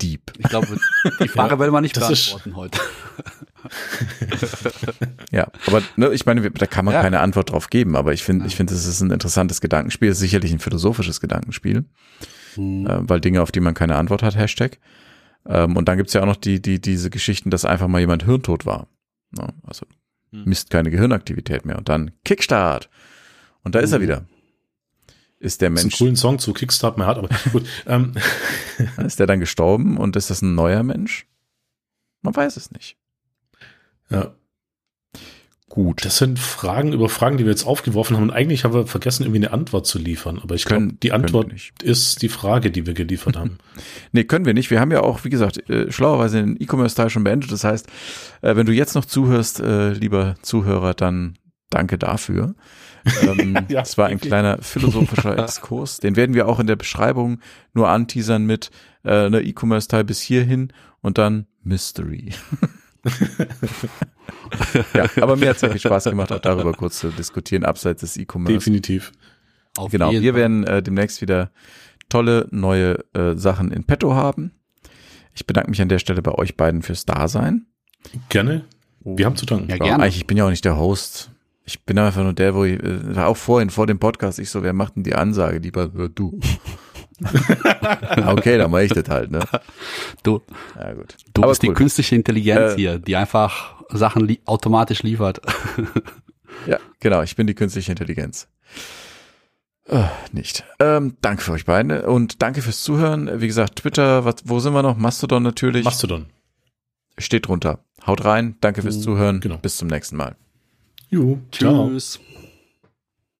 Deep. ich glaube, die Frage Ja, werden wir nicht beantworten heute. Ja, aber ne, ich meine, da kann man Ja. keine Antwort drauf geben, aber ich finde, Ja. ich finde, es ist ein interessantes Gedankenspiel, sicherlich ein philosophisches Gedankenspiel. Mhm. äh, weil Dinge, auf die man keine Antwort hat, Hashtag. Ähm, und dann gibt's ja auch noch die, die, diese Geschichten, dass einfach mal jemand hirntot war. Ne? Also Hm. misst keine Gehirnaktivität mehr. Und dann Kickstart. Und da ist er Mhm. wieder. Ist der Das ist ein Mensch, coolen Song zu Kickstart mehr hat, aber gut. Ähm, ist der dann gestorben und ist das ein neuer Mensch? Man weiß es nicht. ja, Gut. das sind Fragen über Fragen, die wir jetzt aufgeworfen haben und eigentlich haben wir vergessen, irgendwie eine Antwort zu liefern. Aber ich glaube, die Antwort ist die Frage, die wir geliefert haben. Nee, können wir nicht. Wir haben ja auch, wie gesagt, äh, schlauerweise den E-Commerce-Teil schon beendet. Das heißt, äh, wenn du jetzt noch zuhörst, äh, lieber Zuhörer, dann danke dafür. Ähm, Ja, das war ein kleiner philosophischer Exkurs. Den werden wir auch in der Beschreibung nur anteasern mit äh, ne E-Commerce-Teil bis hierhin und dann Mystery. ja, aber mir hat es wirklich Spaß gemacht, auch darüber kurz zu diskutieren, abseits des E-Commerce. Definitiv. Auf Genau, wir werden äh, demnächst wieder tolle neue äh, Sachen in petto haben. Ich bedanke mich an der Stelle bei euch beiden fürs Dasein. Gerne. Wir haben zu danken. Ja, Ja, gerne. eigentlich, ich bin ja auch nicht der Host. Ich bin einfach nur der, wo ich, äh, war auch vorhin, vor dem Podcast, ich so, wer macht denn die Ansage? Lieber äh, du. okay, dann mach ich das halt, ne? Du, Ja, gut. du Aber bist die cool. künstliche Intelligenz Äh, hier, die einfach Sachen li automatisch liefert. Ja, genau, ich bin die künstliche Intelligenz. Äh, nicht. Ähm, danke für euch beiden und danke fürs Zuhören. Wie gesagt, Twitter, was, wo sind wir noch? Mastodon natürlich. Mastodon. Steht drunter. Haut rein. Danke fürs Zuhören. Genau. Bis zum nächsten Mal. Ciao. Tschüss.